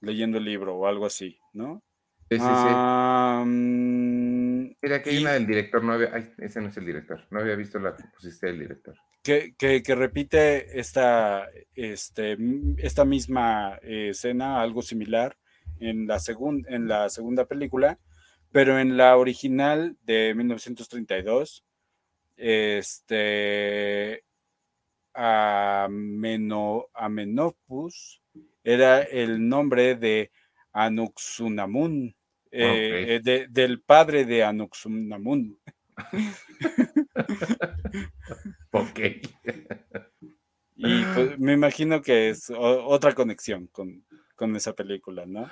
B: leyendo el libro o algo así, ¿no?
A: Sí, sí, sí.
B: Mm,
A: Mira, aquí hay
B: y-
A: una del director. No había... Ay, ese no es el director. No había visto la que pusiste del director.
B: que, que- que repite esta, este, esta misma eh, escena, algo similar, en la, segun- en la segunda película, pero en la original de 1932, este, Ameno, Amenopus era el nombre de Anuxunamun, eh, eh, de- del padre de Anuxunamun.
A: Ok.
B: Y pues, me imagino que es otra conexión con, con esa película, ¿no?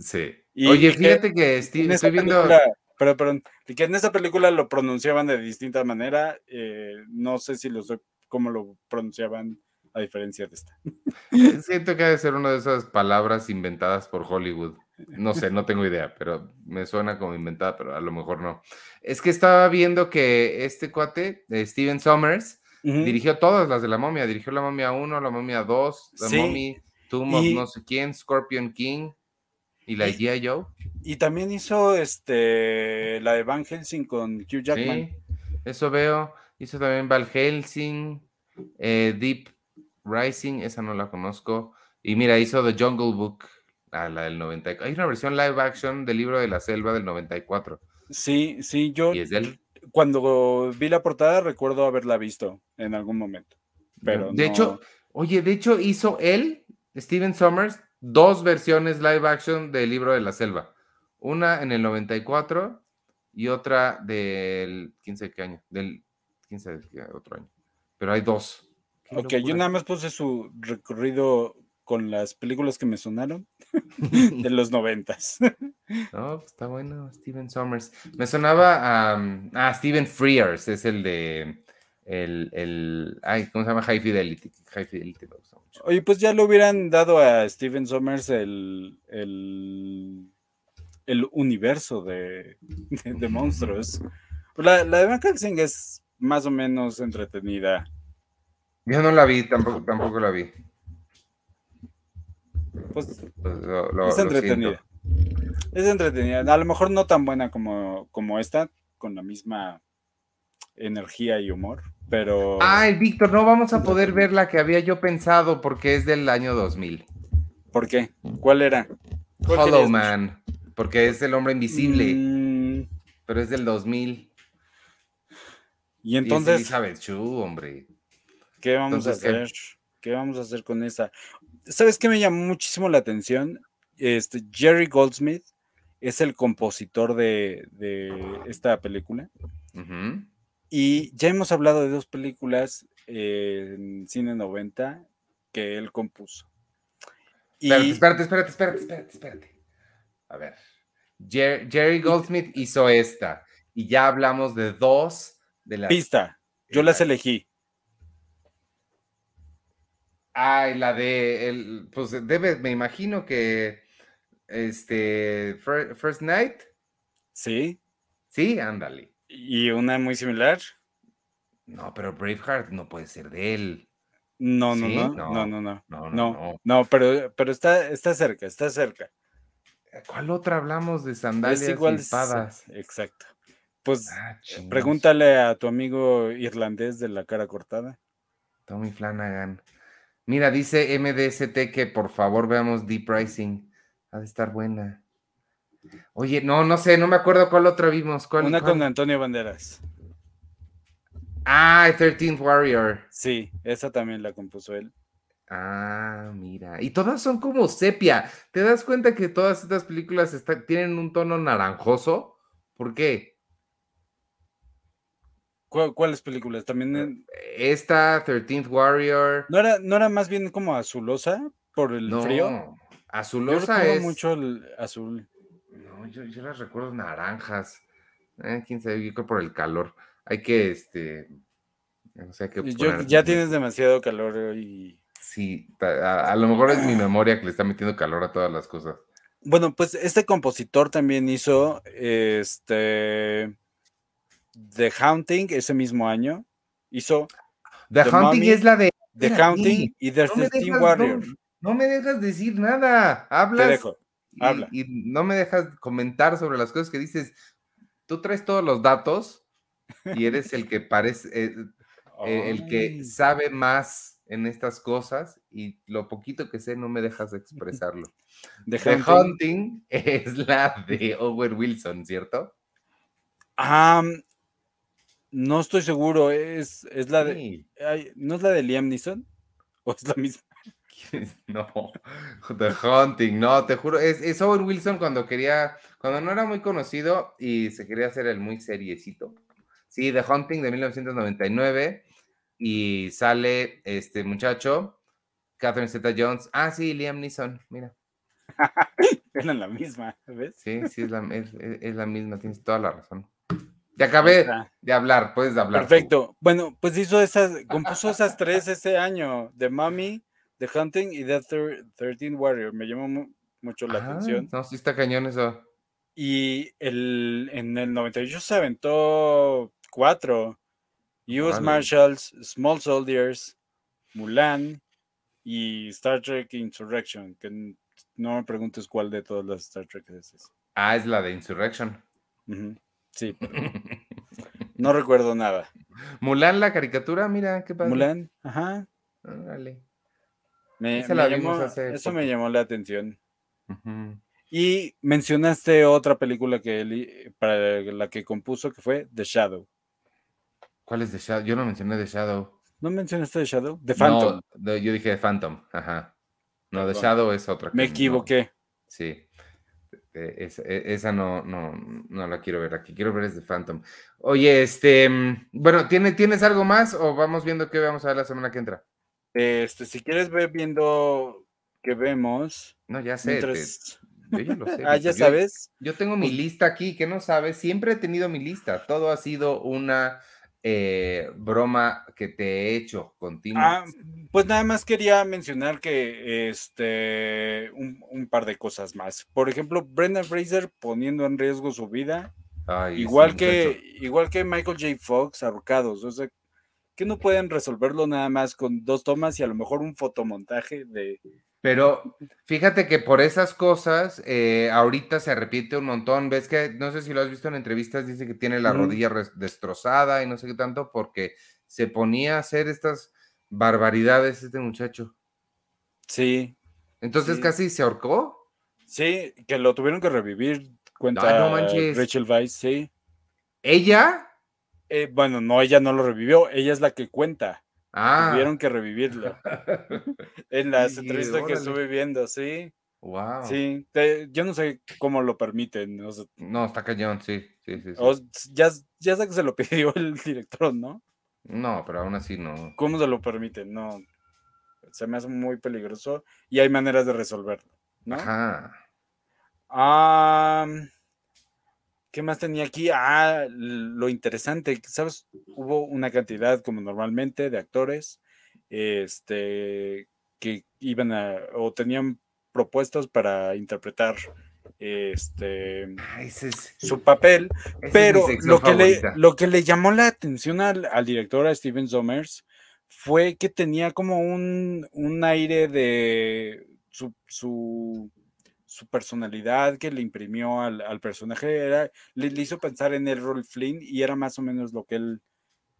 A: Sí.
B: Y-
A: Oye, fíjate que Steve, estoy viendo.
B: película, pero, perdón, y que en esa película lo pronunciaban de distinta manera. eh, no sé si lo cómo lo pronunciaban a diferencia de esta.
A: Siento que ha de ser una de esas palabras inventadas por Hollywood. No sé, no tengo idea, pero me suena como inventada, pero a lo mejor no. Es que estaba viendo que este cuate, eh, Steven Sommers, dirigió todas las de la momia. Dirigió la momia 1, la momia 2, la
B: Sí,
A: momia, Tomb of
B: y-
A: no sé quién, Scorpion King y la G.I. Joe.
B: Y también hizo este la de Van Helsing con Hugh Jackman.
A: Sí, eso veo. Hizo también Val Helsing, eh, Deep Rising, esa no la conozco. Y mira, hizo The Jungle Book, ah, la del 94. Hay una versión live action del libro de la selva del 94.
B: Sí, sí, yo
A: Y es de él.
B: cuando vi la portada recuerdo haberla visto en algún momento. Pero
A: de
B: no-
A: hecho, oye, de hecho hizo él, Steven Sommers, dos versiones live action del libro de la selva. Una en el 94 y otra del 15 de qué año, del 15 de qué otro año. Pero hay dos.
B: Ok, yo nada más puse su recorrido con las películas que me sonaron de los noventas.
A: No, pues está bueno, Steven Sommers. Me sonaba a, um, ah, Steven Frears, es el de el, el ay, ¿cómo se llama? High Fidelity. High Fidelity me gusta mucho.
B: Oye, pues ya le hubieran dado a Steven Sommers el, el, el universo de, de, de monstruos. La, la de Van Helsing es más o menos entretenida.
A: Yo no la vi, tampoco, tampoco la vi.
B: Pues
A: lo- lo-
B: es entretenida. Es entretenida. A lo mejor no tan buena como, como esta, con la misma energía y humor, pero...
A: Ay, Víctor, no vamos a poder ver la que había yo pensado porque es del año 2000.
B: ¿Por qué? ¿Cuál era? ¿Cuál
A: Hollow? Man, porque es el hombre invisible,
B: Mm,
A: pero es del 2000.
B: y
A: Y es
B: entonces,
A: Elizabeth Chu, hombre.
B: ¿qué vamos
A: entonces,
B: a hacer? ¿Qué vamos a hacer con esa? ¿Sabes qué me llamó muchísimo la atención? Este, Jerry Goldsmith es el compositor de, de esta película. Y ya hemos hablado de dos películas eh, en Cine 90 que él compuso. Y
A: Espérate, espérate, espérate, espérate, espérate, espérate. A ver. Jer- Jerry Goldsmith hizo esta. Y ya hablamos de dos de las.
B: pista, yo las elegí.
A: Ay, la de. El, pues debe, me imagino que. Este. Fir- First Night.
B: Sí,
A: Sí, ándale.
B: Y una muy similar.
A: No, pero Braveheart no puede ser de él.
B: No, no,
A: ¿Sí?
B: no,
A: No.
B: no, no, no.
A: No, no,
B: pero, pero está, está cerca, está cerca.
A: ¿Cuál otra hablamos de sandalias
B: Es igual.
A: y espadas?
B: Exacto. Pues
A: Ah, chingos.
B: pregúntale a tu amigo irlandés de la cara cortada.
A: Tommy Flanagan. Mira, dice MDST que por favor veamos Deep Rising. Ha de estar buena. Oye, no, no sé, no me acuerdo cuál otra vimos. ¿Cuál,
B: Una
A: cuál?
B: con Antonio Banderas.
A: Ah, 13th Warrior.
B: Sí, esa también la compuso él.
A: Ah, mira. Y todas son como sepia. ¿Te das cuenta que todas estas películas está- tienen un tono naranjoso? ¿Por qué?
B: ¿Cu- ¿Cuáles películas? También en-
A: Esta, 13th Warrior.
B: ¿No era, ¿No era más bien como azulosa por el
A: No,
B: frío? Yo
A: Azulosa
B: recuerdo
A: es.
B: mucho el azul.
A: No, yo, yo las recuerdo naranjas. Eh, quién sabe, yo creo por el calor. Hay que, este, O sea que
B: ya tienes demasiado calor y...
A: Sí, a, lo mejor es mi memoria que le está metiendo calor a todas las cosas.
B: Bueno, pues este compositor también hizo este The Haunting ese mismo año. Hizo
A: The, Haunting es la de
B: The Haunting y The no Warrior.
A: No, me dejas decir nada. Hablas. Habla. Y, no me dejas comentar sobre las cosas que dices. Tú traes todos los datos y eres el que parece, eh, eh, el que sabe más en estas cosas y lo poquito que sé no me dejas expresarlo. The, Hunting. es la de Owen Wilson, ¿cierto?
B: no estoy seguro, es, es la de... ¿No es la de Liam Neeson? ¿O es la misma?
A: No, The Hunting, no, te juro, es, Owen Wilson cuando quería, cuando no era muy conocido y se quería hacer el muy seriecito. Sí, The Hunting de 1999 y sale este muchacho, Catherine Zeta Jones. Ah, sí, Liam Neeson, mira.
B: Eran la misma, ¿ves?
A: Sí, sí, es la, es la misma, tienes toda la razón. Ya acabé de hablar, puedes hablar.
B: Perfecto. Bueno, pues hizo esas, compuso esas tres ese año, The Mummy, The Hunting y The Thirteen Warrior. Me llamó mucho la atención.
A: No, sí está cañón eso.
B: Y el, en el 98 se aventó cuatro. US Marshals, Small Soldiers, Mulan y Star Trek Insurrection. Que no me preguntes cuál de todas las Star Trek es esa.
A: Ah, es la de Insurrection.
B: Sí, no recuerdo nada.
A: Mulan, la caricatura, mira, qué padre.
B: Mulan, ajá. Dale. eso me llamó la atención. Y mencionaste otra película que para la que compuso que fue The Shadow.
A: ¿Cuál es The Shadow? Yo no mencioné The Shadow.
B: ¿No mencionaste The Shadow? The Phantom.
A: No, yo dije The Phantom, ajá. No, The Shadow es otra.
B: Me equivoqué.
A: Sí. E, esa, no, no, no la quiero ver aquí, quiero ver es de Phantom. Oye, este, mm, bueno, ¿tienes algo más o vamos viendo qué vamos a ver la semana que entra?
B: Este, si quieres ver viendo qué vemos.
A: No, ya sé.
B: yo ya lo sé. ah, ya sabes.
A: Yo tengo mi pues lista aquí, que no sabes, siempre he tenido mi lista, todo ha sido una eh, broma que te he hecho contigo. Ah,
B: pues nada más quería mencionar que este un, par de cosas más. Por ejemplo, Brendan Fraser poniendo en riesgo su vida. igual que igual que Michael J. Fox ahorcados. O sea, que no pueden resolverlo nada más con dos tomas y a lo mejor un fotomontaje de
A: pero fíjate que por esas cosas, eh, ahorita se arrepiente un montón. Ves que, no sé si lo has visto en entrevistas, dice que tiene la rodilla destrozada y no sé qué tanto, porque se ponía a hacer estas barbaridades este muchacho.
B: Sí.
A: Entonces casi se ahorcó.
B: Sí, que lo tuvieron que revivir, cuenta Rachel Weisz, sí.
A: ¿Ella?
B: Eh, bueno, no, ella no lo revivió, ella es la que cuenta. Ah. Tuvieron que revivirlo. en las entrevistas que estuve viendo, sí.
A: Wow.
B: Sí, yo no sé cómo lo permiten.
A: no, está cañón, sí. sí, sí,
B: ya, ya sé que se lo pidió el director, ¿no?
A: No, pero aún así no.
B: ¿Cómo se lo permiten? No. Se me hace muy peligroso y hay maneras de resolverlo, ¿no? Ajá. Ah. ¿Qué más tenía aquí? Ah, lo interesante, ¿sabes? Hubo una cantidad, como normalmente, de actores este, que iban a, o tenían propuestas para interpretar este su papel, pero lo que, le, lo que le llamó la atención al, director, a Steven Sommers, fue que tenía como un, un aire de su su personalidad que le imprimió al, personaje era, le, hizo pensar en Errol Flynn y era más o menos lo que él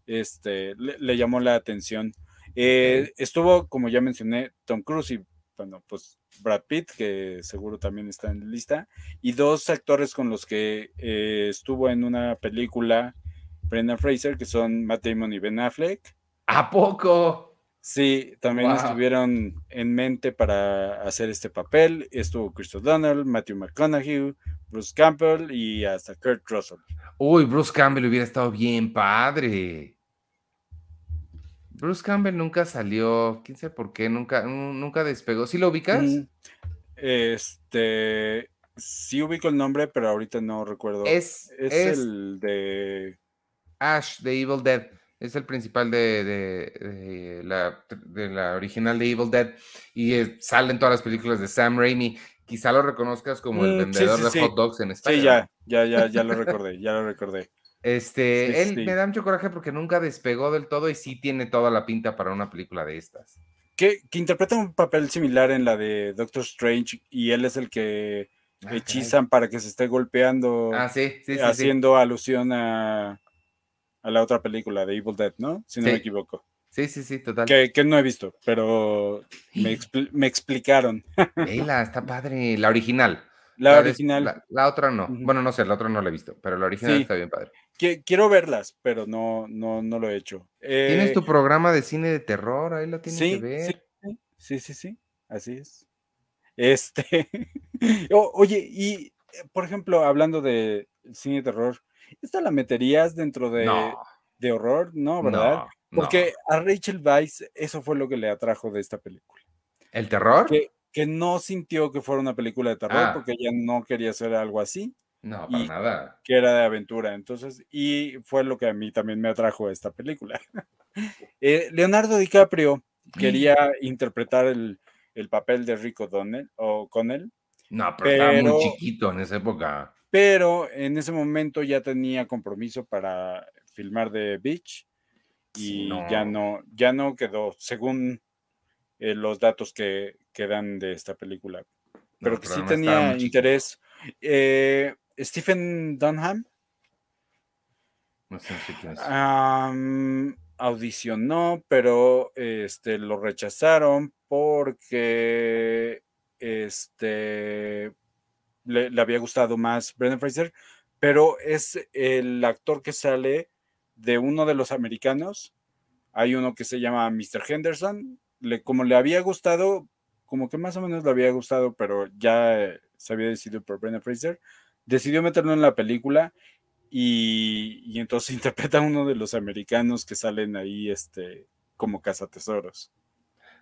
B: este, le, llamó la atención. Eh, estuvo, como ya mencioné, Tom Cruise y bueno, pues Brad Pitt, que seguro también está en la lista, y dos actores con los que eh, estuvo en una película, Brendan Fraser, que son Matt Damon y Ben Affleck.
A: ¿A poco?
B: Sí, también estuvieron en mente para hacer este papel. Estuvo Chris O'Donnell, Matthew McConaughey, Bruce Campbell y hasta Kurt Russell.
A: Uy, Bruce Campbell hubiera estado bien padre. Bruce Campbell nunca salió, quién sabe por qué, nunca, nunca despegó. ¿Sí lo ubicas? Mm,
B: este, sí ubico el nombre, pero ahorita no recuerdo.
A: Es,
B: es, el de
A: Ash, de Evil Dead. Es el principal de, la, de la, original de Evil Dead y sale en todas las películas de Sam Raimi. Quizá lo reconozcas como el mm, vendedor de hot dogs en España.
B: Sí, ya, ya, ya, ya lo recordé, ya lo recordé.
A: Este, él me da mucho coraje porque nunca despegó del todo y sí tiene toda la pinta para una película de estas.
B: Que, que interpreta un papel similar en la de Doctor Strange y él es el que ah, hechizan para que se esté golpeando,
A: ah, sí, sí,
B: haciendo alusión a, a la otra película de Evil Dead, ¿no? Si no me equivoco.
A: Sí, sí, sí, total.
B: Que, no he visto, pero me, me explicaron.
A: Está padre. La original.
B: La, original.
A: la, otra no. Bueno, no sé, la otra no la he visto, pero la original está bien padre.
B: quiero verlas, pero no, no, no lo he hecho.
A: ¿Tienes tu eh, programa de cine de terror? Ahí lo tienes que ver.
B: Sí, sí, sí, así es. Este. oye, y por ejemplo, hablando de cine de terror, ¿esta la meterías dentro de, de horror? No, ¿verdad? Porque a Rachel Weisz eso fue lo que le atrajo de esta película.
A: ¿El terror?
B: Que, que no sintió que fuera una película de terror ah. porque ella no quería hacer algo así.
A: No, para nada.
B: Que era de aventura. Entonces, y fue lo que a mí también me atrajo a esta película. Eh, Leonardo DiCaprio quería interpretar el, papel de Rico Donnell o con él.
A: No, pero, estaba muy chiquito en esa época.
B: Pero en ese momento ya tenía compromiso para filmar de Beach y ya no, ya no quedó, según eh, los datos que, quedan de esta película. Pero que sí tenía interés. Eh, Stephen Dunham.
A: No sé si
B: audicionó, pero este, lo rechazaron porque este, le, había gustado más Brendan Fraser, pero es el actor que sale de uno de los americanos. Hay uno que se llama Mr. Henderson. Le, como le había gustado, como que más o menos le había gustado, pero ya se había decidido por Brendan Fraser, decidió meterlo en la película y, entonces interpreta a uno de los americanos que salen ahí este, como cazatesoros.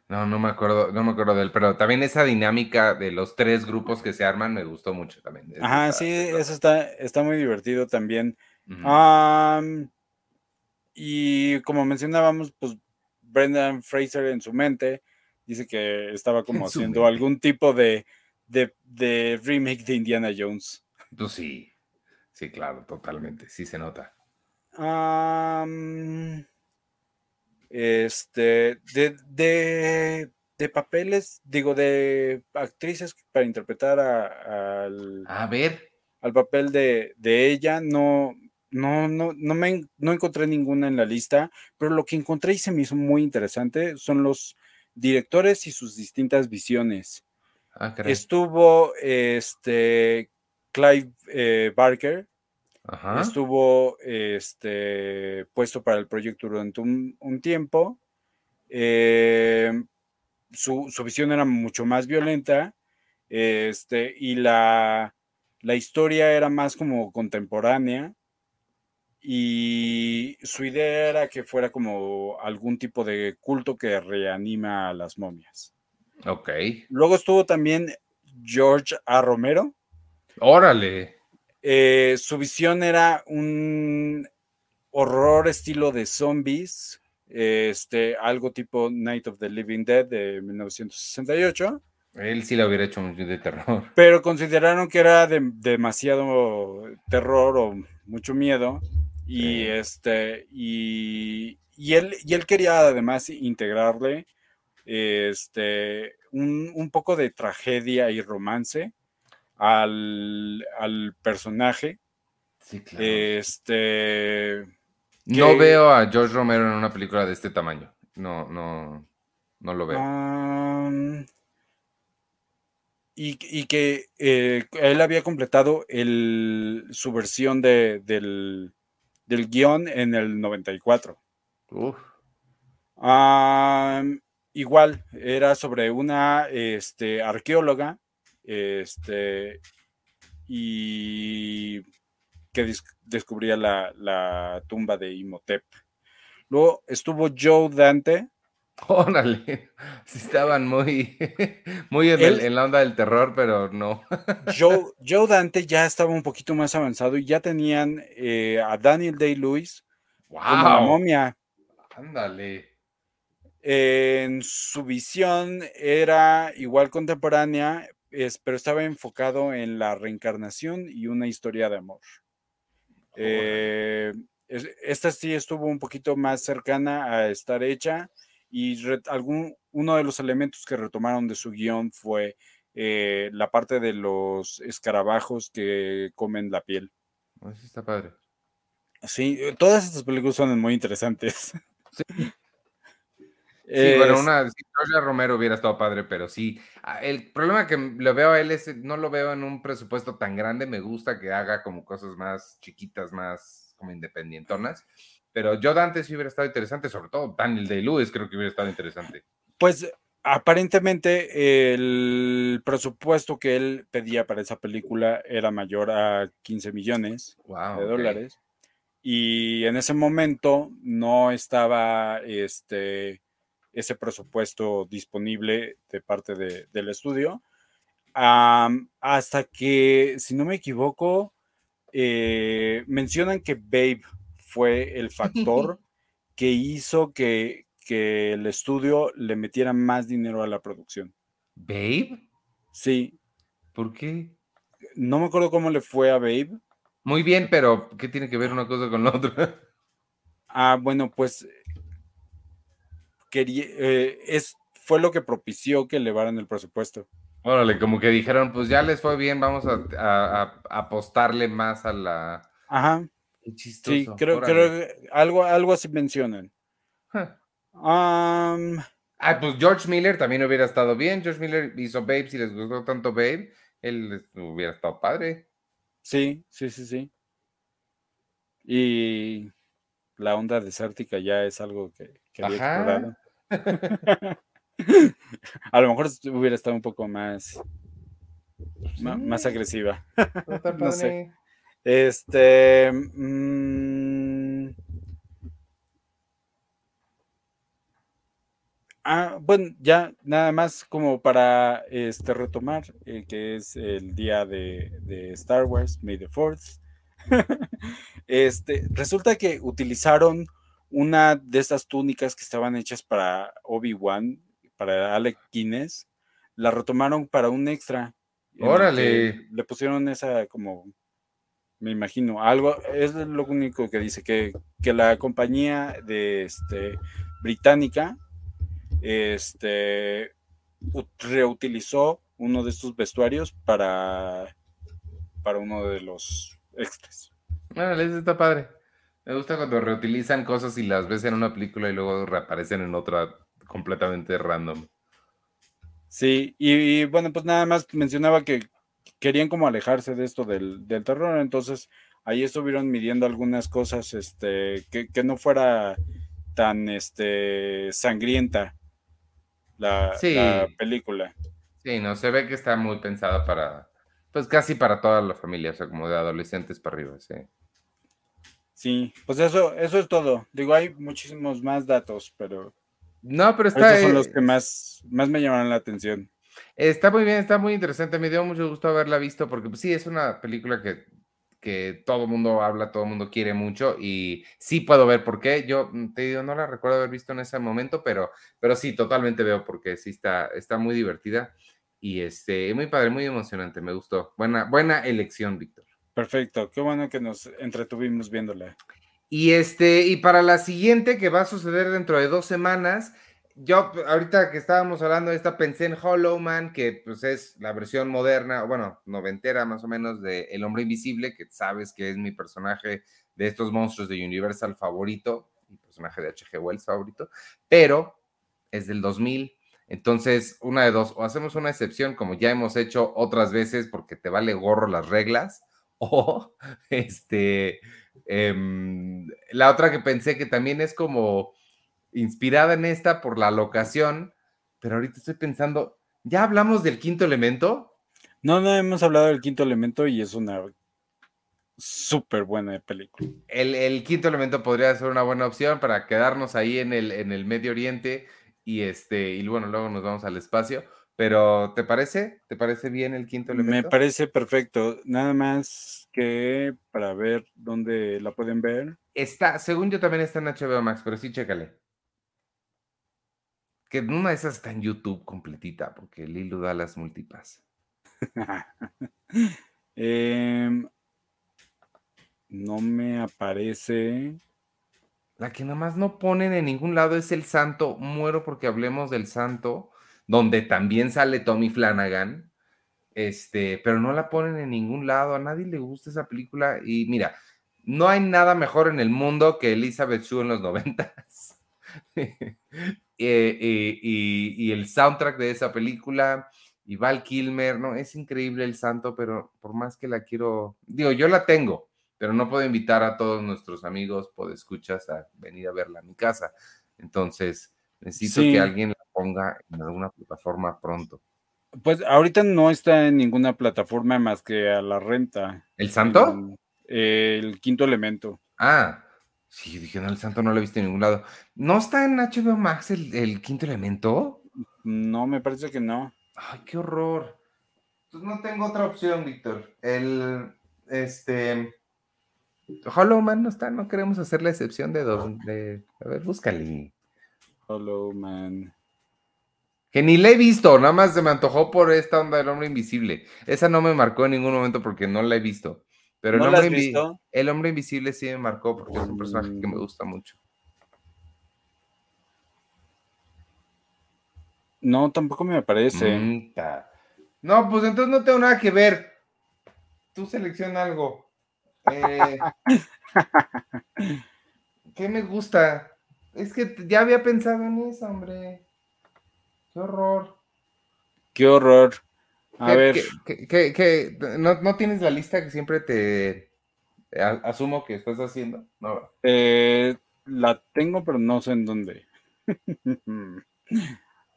A: No, no me acuerdo, no me acuerdo de él, pero también esa dinámica de los tres grupos que se arman me gustó mucho también.
B: Ajá, sí, eso está, está muy divertido también. y como mencionábamos, pues Brendan Fraser en su mente dice que estaba como haciendo algún tipo de, de remake de Indiana Jones.
A: Pues sí, Sí, claro, totalmente. Sí se nota.
B: Este, de, de, papeles, digo, de actrices para interpretar a, al,
A: a ver.
B: al papel de, ella, no, no, no, no, me, no encontré ninguna en la lista, pero lo que encontré y se me hizo muy interesante son los directores y sus distintas visiones. Ah, Estuvo este Clive eh, Barker, estuvo este, puesto para el proyecto durante un, tiempo. Eh, su, visión era mucho más violenta este, y la, la historia era más como contemporánea y su idea era que fuera como algún tipo de culto que reanima a las momias.
A: Ok.
B: Luego estuvo también George A. Romero,
A: Órale.
B: Eh, su visión era un horror estilo de zombies, este, algo tipo Night of the Living Dead de 1968.
A: Él sí lo hubiera hecho mucho de terror.
B: Pero consideraron que era demasiado terror o mucho miedo. Y este, y, él, y él quería además integrarle este, un, un poco de tragedia y romance al, personaje.
A: Sí, claro.
B: Este.
A: No veo a George Romero en una película de este tamaño. No, no, no lo veo.
B: y, que eh, él había completado el, su versión de, del, del guion en el 94. igual, era sobre una este, arqueóloga este, y que descubría la, tumba de Imhotep. Luego estuvo Joe Dante.
A: Órale, sí estaban muy, muy en, la onda del terror, pero no.
B: Joe, Joe, Dante ya estaba un poquito más avanzado y ya tenían eh, a Daniel Day-Lewis como la momia.
A: Ándale.
B: En su visión era igual contemporánea, pero estaba enfocado en la reencarnación y una historia de amor. Eh, esta sí estuvo un poquito más cercana a estar hecha y algún, uno de los elementos que retomaron de su guion fue eh, la parte de los escarabajos que comen la piel.
A: Eso está padre.
B: Sí, todas estas películas son muy interesantes.
A: Sí. Sí, bueno, una si Romero hubiera estado padre, pero sí. Ah, el problema que lo veo a él es no lo veo en un presupuesto tan grande. Me gusta que haga como cosas más chiquitas, más como independientonas. Pero yo Dante sí hubiera estado interesante, sobre todo Daniel Day-Lewis creo que hubiera estado interesante.
B: Pues aparentemente el presupuesto que él pedía para esa película era mayor a 15 millones de dólares. Y en ese momento no estaba este ese presupuesto disponible de parte del estudio. hasta que, si no me equivoco, eh, mencionan que Babe fue el factor que hizo que, el estudio le metiera más dinero a la producción.
A: ¿Babe?
B: Sí.
A: ¿Por qué?
B: No me acuerdo cómo le fue a Babe.
A: Muy bien, pero ¿qué tiene que ver una cosa con la otra?
B: Ah, bueno, pues quería, eh, es, fue lo que propició que elevaran el presupuesto.
A: Órale, como que dijeron, pues ya les fue bien, vamos a, apostarle más a la.
B: Ajá. Sí, creo, que algo, algo así mencionan.
A: ah, pues George Miller también hubiera estado bien. George Miller hizo Babe, si les gustó tanto Babe, él hubiera estado padre.
B: Sí, sí, sí, sí. Y la onda desértica ya es algo que, que había explorado. A lo mejor hubiera estado un poco más, más agresiva. no sé. Este. Mm, ah, bueno, ya nada más como para este, retomar, eh, que es el día de, de, Star Wars, May the Fourth. este, resulta que utilizaron una de esas túnicas que estaban hechas para Obi-Wan, para Alec Guinness, la retomaron para un extra.
A: Órale.
B: Le pusieron esa como, me imagino, algo, es lo único que dice, que, que la compañía de este, británica este, reutilizó uno de estos vestuarios para, para uno de los extras.
A: Órale, está padre. Me gusta cuando reutilizan cosas y las ves en una película y luego reaparecen en otra completamente random.
B: Sí, y, bueno, pues nada más mencionaba que querían como alejarse de esto del, terror, entonces ahí estuvieron midiendo algunas cosas, este, que, no fuera tan este sangrienta la, la, película.
A: Sí, no, se ve que está muy pensada para, pues casi para toda la familia, o sea, como de adolescentes para arriba, sí.
B: Sí, pues eso, eso es todo. Digo, hay muchísimos más datos, pero.
A: No, pero está.
B: Esos son los que más, más me llamaron la atención.
A: Está muy bien, está muy interesante. Me dio mucho gusto haberla visto porque, pues, sí, es una película que, que todo el mundo habla, todo el mundo quiere mucho y sí puedo ver por qué. Yo mm, te digo, no la recuerdo haber visto en ese momento, pero, pero sí, totalmente veo porque sí está, está muy divertida y este, muy padre, muy emocionante. Me gustó. Buena, buena elección, Víctor.
B: Perfecto, qué bueno que nos entretuvimos viéndola.
A: Y este, y para la siguiente que va a suceder dentro de dos semanas, yo ahorita que estábamos hablando de esta pensé en Hollow Man, que pues es la versión moderna, bueno, noventera más o menos de El Hombre Invisible, que sabes que es mi personaje de estos monstruos de Universal favorito, mi personaje de H.G. Wells favorito, pero es del 2000. Entonces, una de dos, o hacemos una excepción como ya hemos hecho otras veces porque te vale gorro las reglas, o este, em, la otra que pensé que también es como inspirada en esta por la locación, pero ahorita estoy pensando, ¿ya hablamos del quinto elemento?
B: No, no hemos hablado del quinto elemento y es una súper buena película.
A: El, quinto elemento podría ser una buena opción para quedarnos ahí en el, en el Medio Oriente y este, y bueno, luego nos vamos al espacio. Pero, ¿te parece? ¿Te parece bien el quinto elemento?
B: Me parece perfecto. Nada más que para ver dónde la pueden ver.
A: Está, según yo también está en HBO Max, pero sí, chécale. Que una de esas está en YouTube completita, porque Lilo da las multipas.
B: Em, no me aparece.
A: La que nada más no ponen en ningún lado es el santo. Muero porque hablemos del santo, donde también sale Tommy Flanagan. Este, pero no la ponen en ningún lado. A nadie le gusta esa película. Y mira, no hay nada mejor en el mundo que Elizabeth Shue en los noventas. Eh, y, el soundtrack de esa película y Val Kilmer, no, es increíble el santo, pero por más que la quiero, digo, yo la tengo, pero no puedo invitar a todos nuestros amigos, escuchas a venir a verla a mi casa. Entonces, necesito que alguien ponga en alguna plataforma pronto.
B: Pues ahorita no está en ninguna plataforma más que a la renta.
A: ¿El santo?
B: el quinto elemento.
A: Ah, sí, dije, no, el santo no lo he visto en ningún lado. ¿No está en HBO Max el, el quinto elemento?
B: No, me parece que no.
A: Ay, qué horror. Pues no tengo otra opción, Víctor. El, este, Hollow Man no está, no queremos hacer la excepción de dos. De, a ver, búscale.
B: Hollow Man.
A: Que ni la he visto, nada más se me antojó por esta onda del hombre invisible. Esa no me marcó en ningún momento porque no la he visto. Pero el, hombre el hombre invisible sí me marcó porque es un personaje que me gusta mucho.
B: No, tampoco me aparece.
A: No, pues entonces no tengo nada que ver. Tú selecciona algo. Eh, ¿Qué me gusta? Es que ya había pensado en eso, hombre. Qué horror.
B: Qué horror. A ver.
A: no, tienes la lista que siempre te asumo que estás haciendo? No.
B: Eh, la tengo, pero no sé en dónde.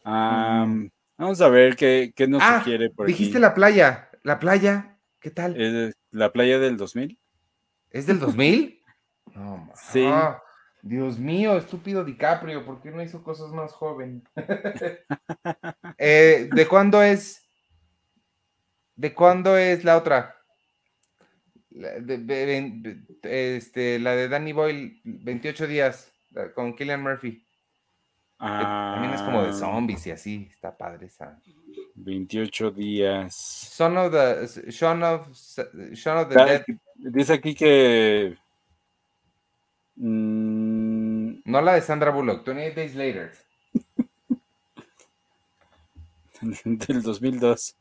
B: Mm. vamos a ver qué, nos ah, sugiere
A: por Dijiste la playa. La playa, ¿qué tal?
B: ¿La playa del 2000?
A: ¿Es del 2000? no, sí. Ah, Dios mío, estúpido DiCaprio, ¿por qué no hizo cosas más joven? Eh, ¿De cuándo es? ¿De cuándo es la otra? La de, este, la de Danny Boyle, 28 días, con Killian Murphy. También es como de ah. zombies y así, está padre esa.
B: 28 días.
A: Son of the, Shaun of, of the Dead.
B: Dice aquí que. Mm,
A: no la de Sandra Bullock, 28 Days Later.
B: Del 2002.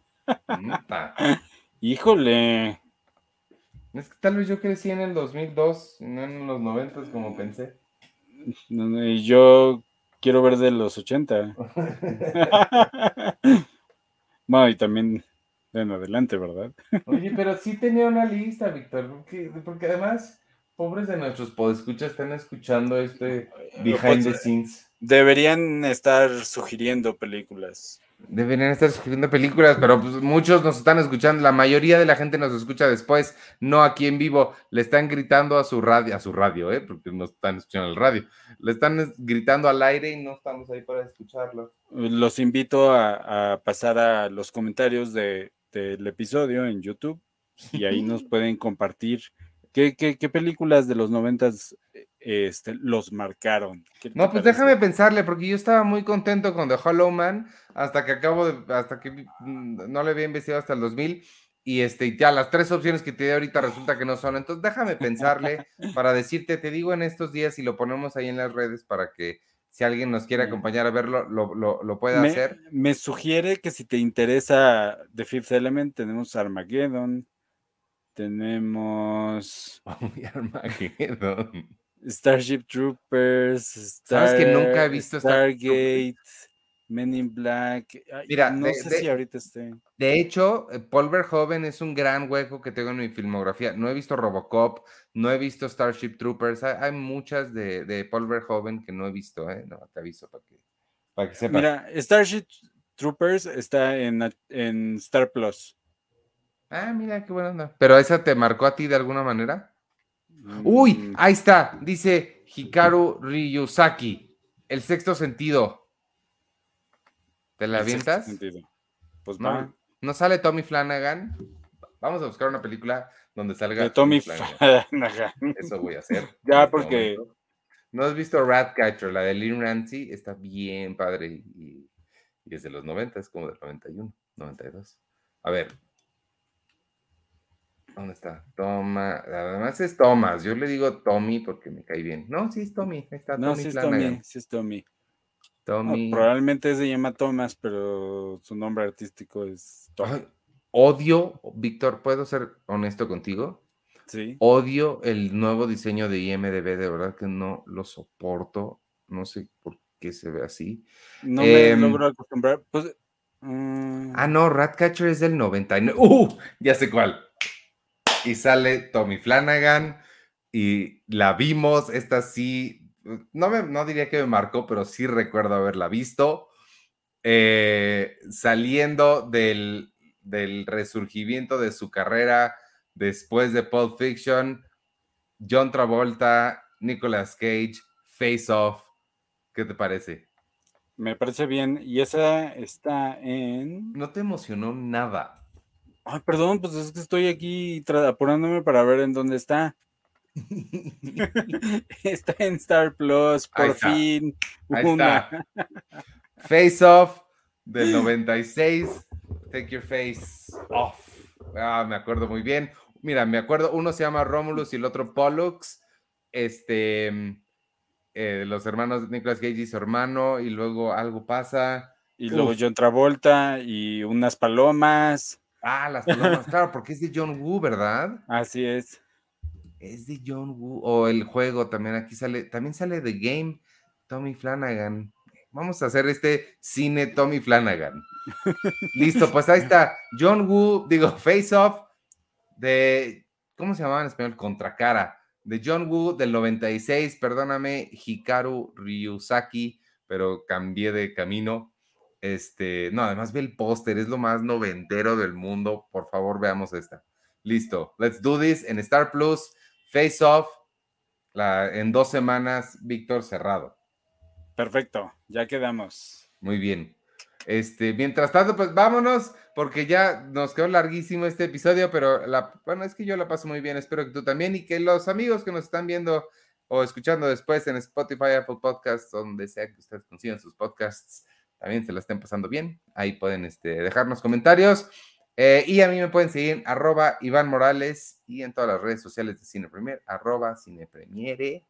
B: Híjole.
A: Es que tal vez yo crecí en el 2002, no en los 90 como pensé.
B: Y yo quiero ver de los 80. bueno, y también en adelante, ¿verdad?
A: Oye, pero sí tenía una lista, Víctor, porque, porque además, pobres de nuestros podescuchas están escuchando este behind the scenes.
B: Deberían estar sugiriendo películas.
A: Deberían estar sugiriendo películas, pero pues, muchos nos están escuchando, la mayoría de la gente nos escucha después, no aquí en vivo, le están gritando a su radio, a su radio, ¿eh? porque no están escuchando el radio, le están gritando al aire y no estamos ahí para escucharlo.
B: Los invito a, pasar a los comentarios del episodio en YouTube y ahí nos pueden compartir qué, qué películas de los noventas este, los marcaron.
A: No, pues déjame pensarle, porque yo estaba muy contento con The Hollow Man hasta que acabo de, hasta que mm, no le había investigado hasta el 2000 y este, ya las tres opciones que te di ahorita resulta que no son. Entonces déjame pensarle para decirte, te digo en estos días y lo ponemos ahí en las redes para que si alguien nos quiere acompañar a verlo, lo, lo, pueda hacer.
B: Me sugiere que si te interesa The Fifth Element, tenemos Armageddon, tenemos...
A: Armageddon.
B: Starship Troopers,
A: Sabes que nunca he visto
B: Stargate, Men in Black. Mira, no sé si ahorita esté.
A: De hecho, eh, Paul Verhoeven es un gran hueco que tengo en mi filmografía. No he visto Robocop, no he visto Starship Troopers. Hay, muchas de, de, Paul Verhoeven que no he visto, ¿eh? No, te aviso para que, para que sepas.
B: Mira, Starship Troopers está en, en Star Plus.
A: Ah, mira, qué buena ¿Pero esa te marcó a ti de alguna manera? Uy, mm. ahí está, dice Hikaru Ryusaki, el sexto sentido. ¿Te la avientas? Pues no, no sale Tommy Flanagan. Vamos a buscar una película donde salga
B: Tommy, Flanagan.
A: Eso voy a hacer.
B: ya, este porque
A: no has visto Ratcatcher, la de Lynn Ramsey, está bien padre y, y es de los 90, es como del 91, 92. A ver. ¿Dónde está? Toma. Además es Thomas. Yo le digo Tommy porque me cae bien. No, sí es Tommy. está
B: no, sí es Tommy. Sí es Tommy. Tommy. probablemente se llama Thomas, pero su nombre artístico es Tommy.
A: odio, Víctor, ¿puedo ser honesto contigo?
B: Sí.
A: Odio el nuevo diseño de IMDB, de verdad que no lo soporto. No sé por qué se ve así.
B: No me em, logro acostumbrar. Pues,
A: mm. Ah, no, Ratcatcher es del 99. ¡Uh! Ya sé cuál. Y sale Tommy Flanagan y la vimos. Esta sí, no, me, no diría que me marcó, pero sí recuerdo haberla visto. Eh, saliendo del, del resurgimiento de su carrera después de Pulp Fiction, John Travolta, Nicolas Cage, Face Off. ¿Qué te parece?
B: Me parece bien. Y esa está en.
A: No te emocionó nada.
B: Ay, perdón, pues es que estoy aquí apurándome para ver en dónde está. está en Star Plus, por fin.
A: Está. Face Off del 96. Take your face off. Ah, me acuerdo muy bien. Mira, me acuerdo, uno se llama Romulus y el otro Pollux. Este, eh, los hermanos Nicolas Cage y su hermano, y luego algo pasa.
B: Y luego John Travolta y unas palomas.
A: Ah, las palomas, claro, porque es de John Woo, ¿verdad?
B: Así es.
A: Es de John Woo. O el juego también, aquí sale, también sale The Game, Tommy Flanagan. Vamos a hacer este cine Tommy Flanagan. Listo, pues ahí está. John Woo, digo, Face Off, de, ¿cómo se llamaba en español? Contracara, de John Woo del 96, perdóname, Hikaru Ryusaki, pero cambié de camino. Este, no, además ve el póster, es lo más noventero del mundo. Por favor, veamos esta. Listo, let's do this en Star Plus, Face Off, la, en dos semanas, Víctor cerrado.
B: Perfecto, ya quedamos.
A: Muy bien. Este, mientras tanto, pues vámonos, porque ya nos quedó larguísimo este episodio, pero la, bueno, es que yo la paso muy bien, espero que tú también y que los amigos que nos están viendo o escuchando después en Spotify, Apple Podcasts, donde sea que ustedes consigan sus podcasts, también se la estén pasando bien. Ahí pueden este, dejarnos comentarios. Eh, y a mí me pueden seguir en arroba Iván Morales y en todas las redes sociales de Cine Premier, arroba Cine Premiere.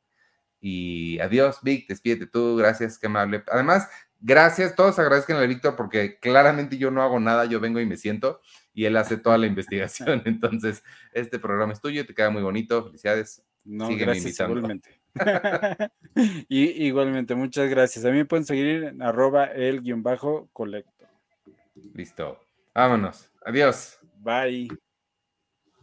A: Y adiós, Vic, despídete tú, gracias, qué amable. Además, Gracias, todos agradezcan a Víctor porque claramente yo no hago nada, yo vengo y me siento y él hace toda la investigación. Entonces, este programa es tuyo, te queda muy bonito, felicidades.
B: No, gracias, igualmente. y, igualmente, muchas gracias. A mí me pueden seguir en arroba el guion bajo colecto.
A: Listo. Vámonos. Adiós.
B: Bye.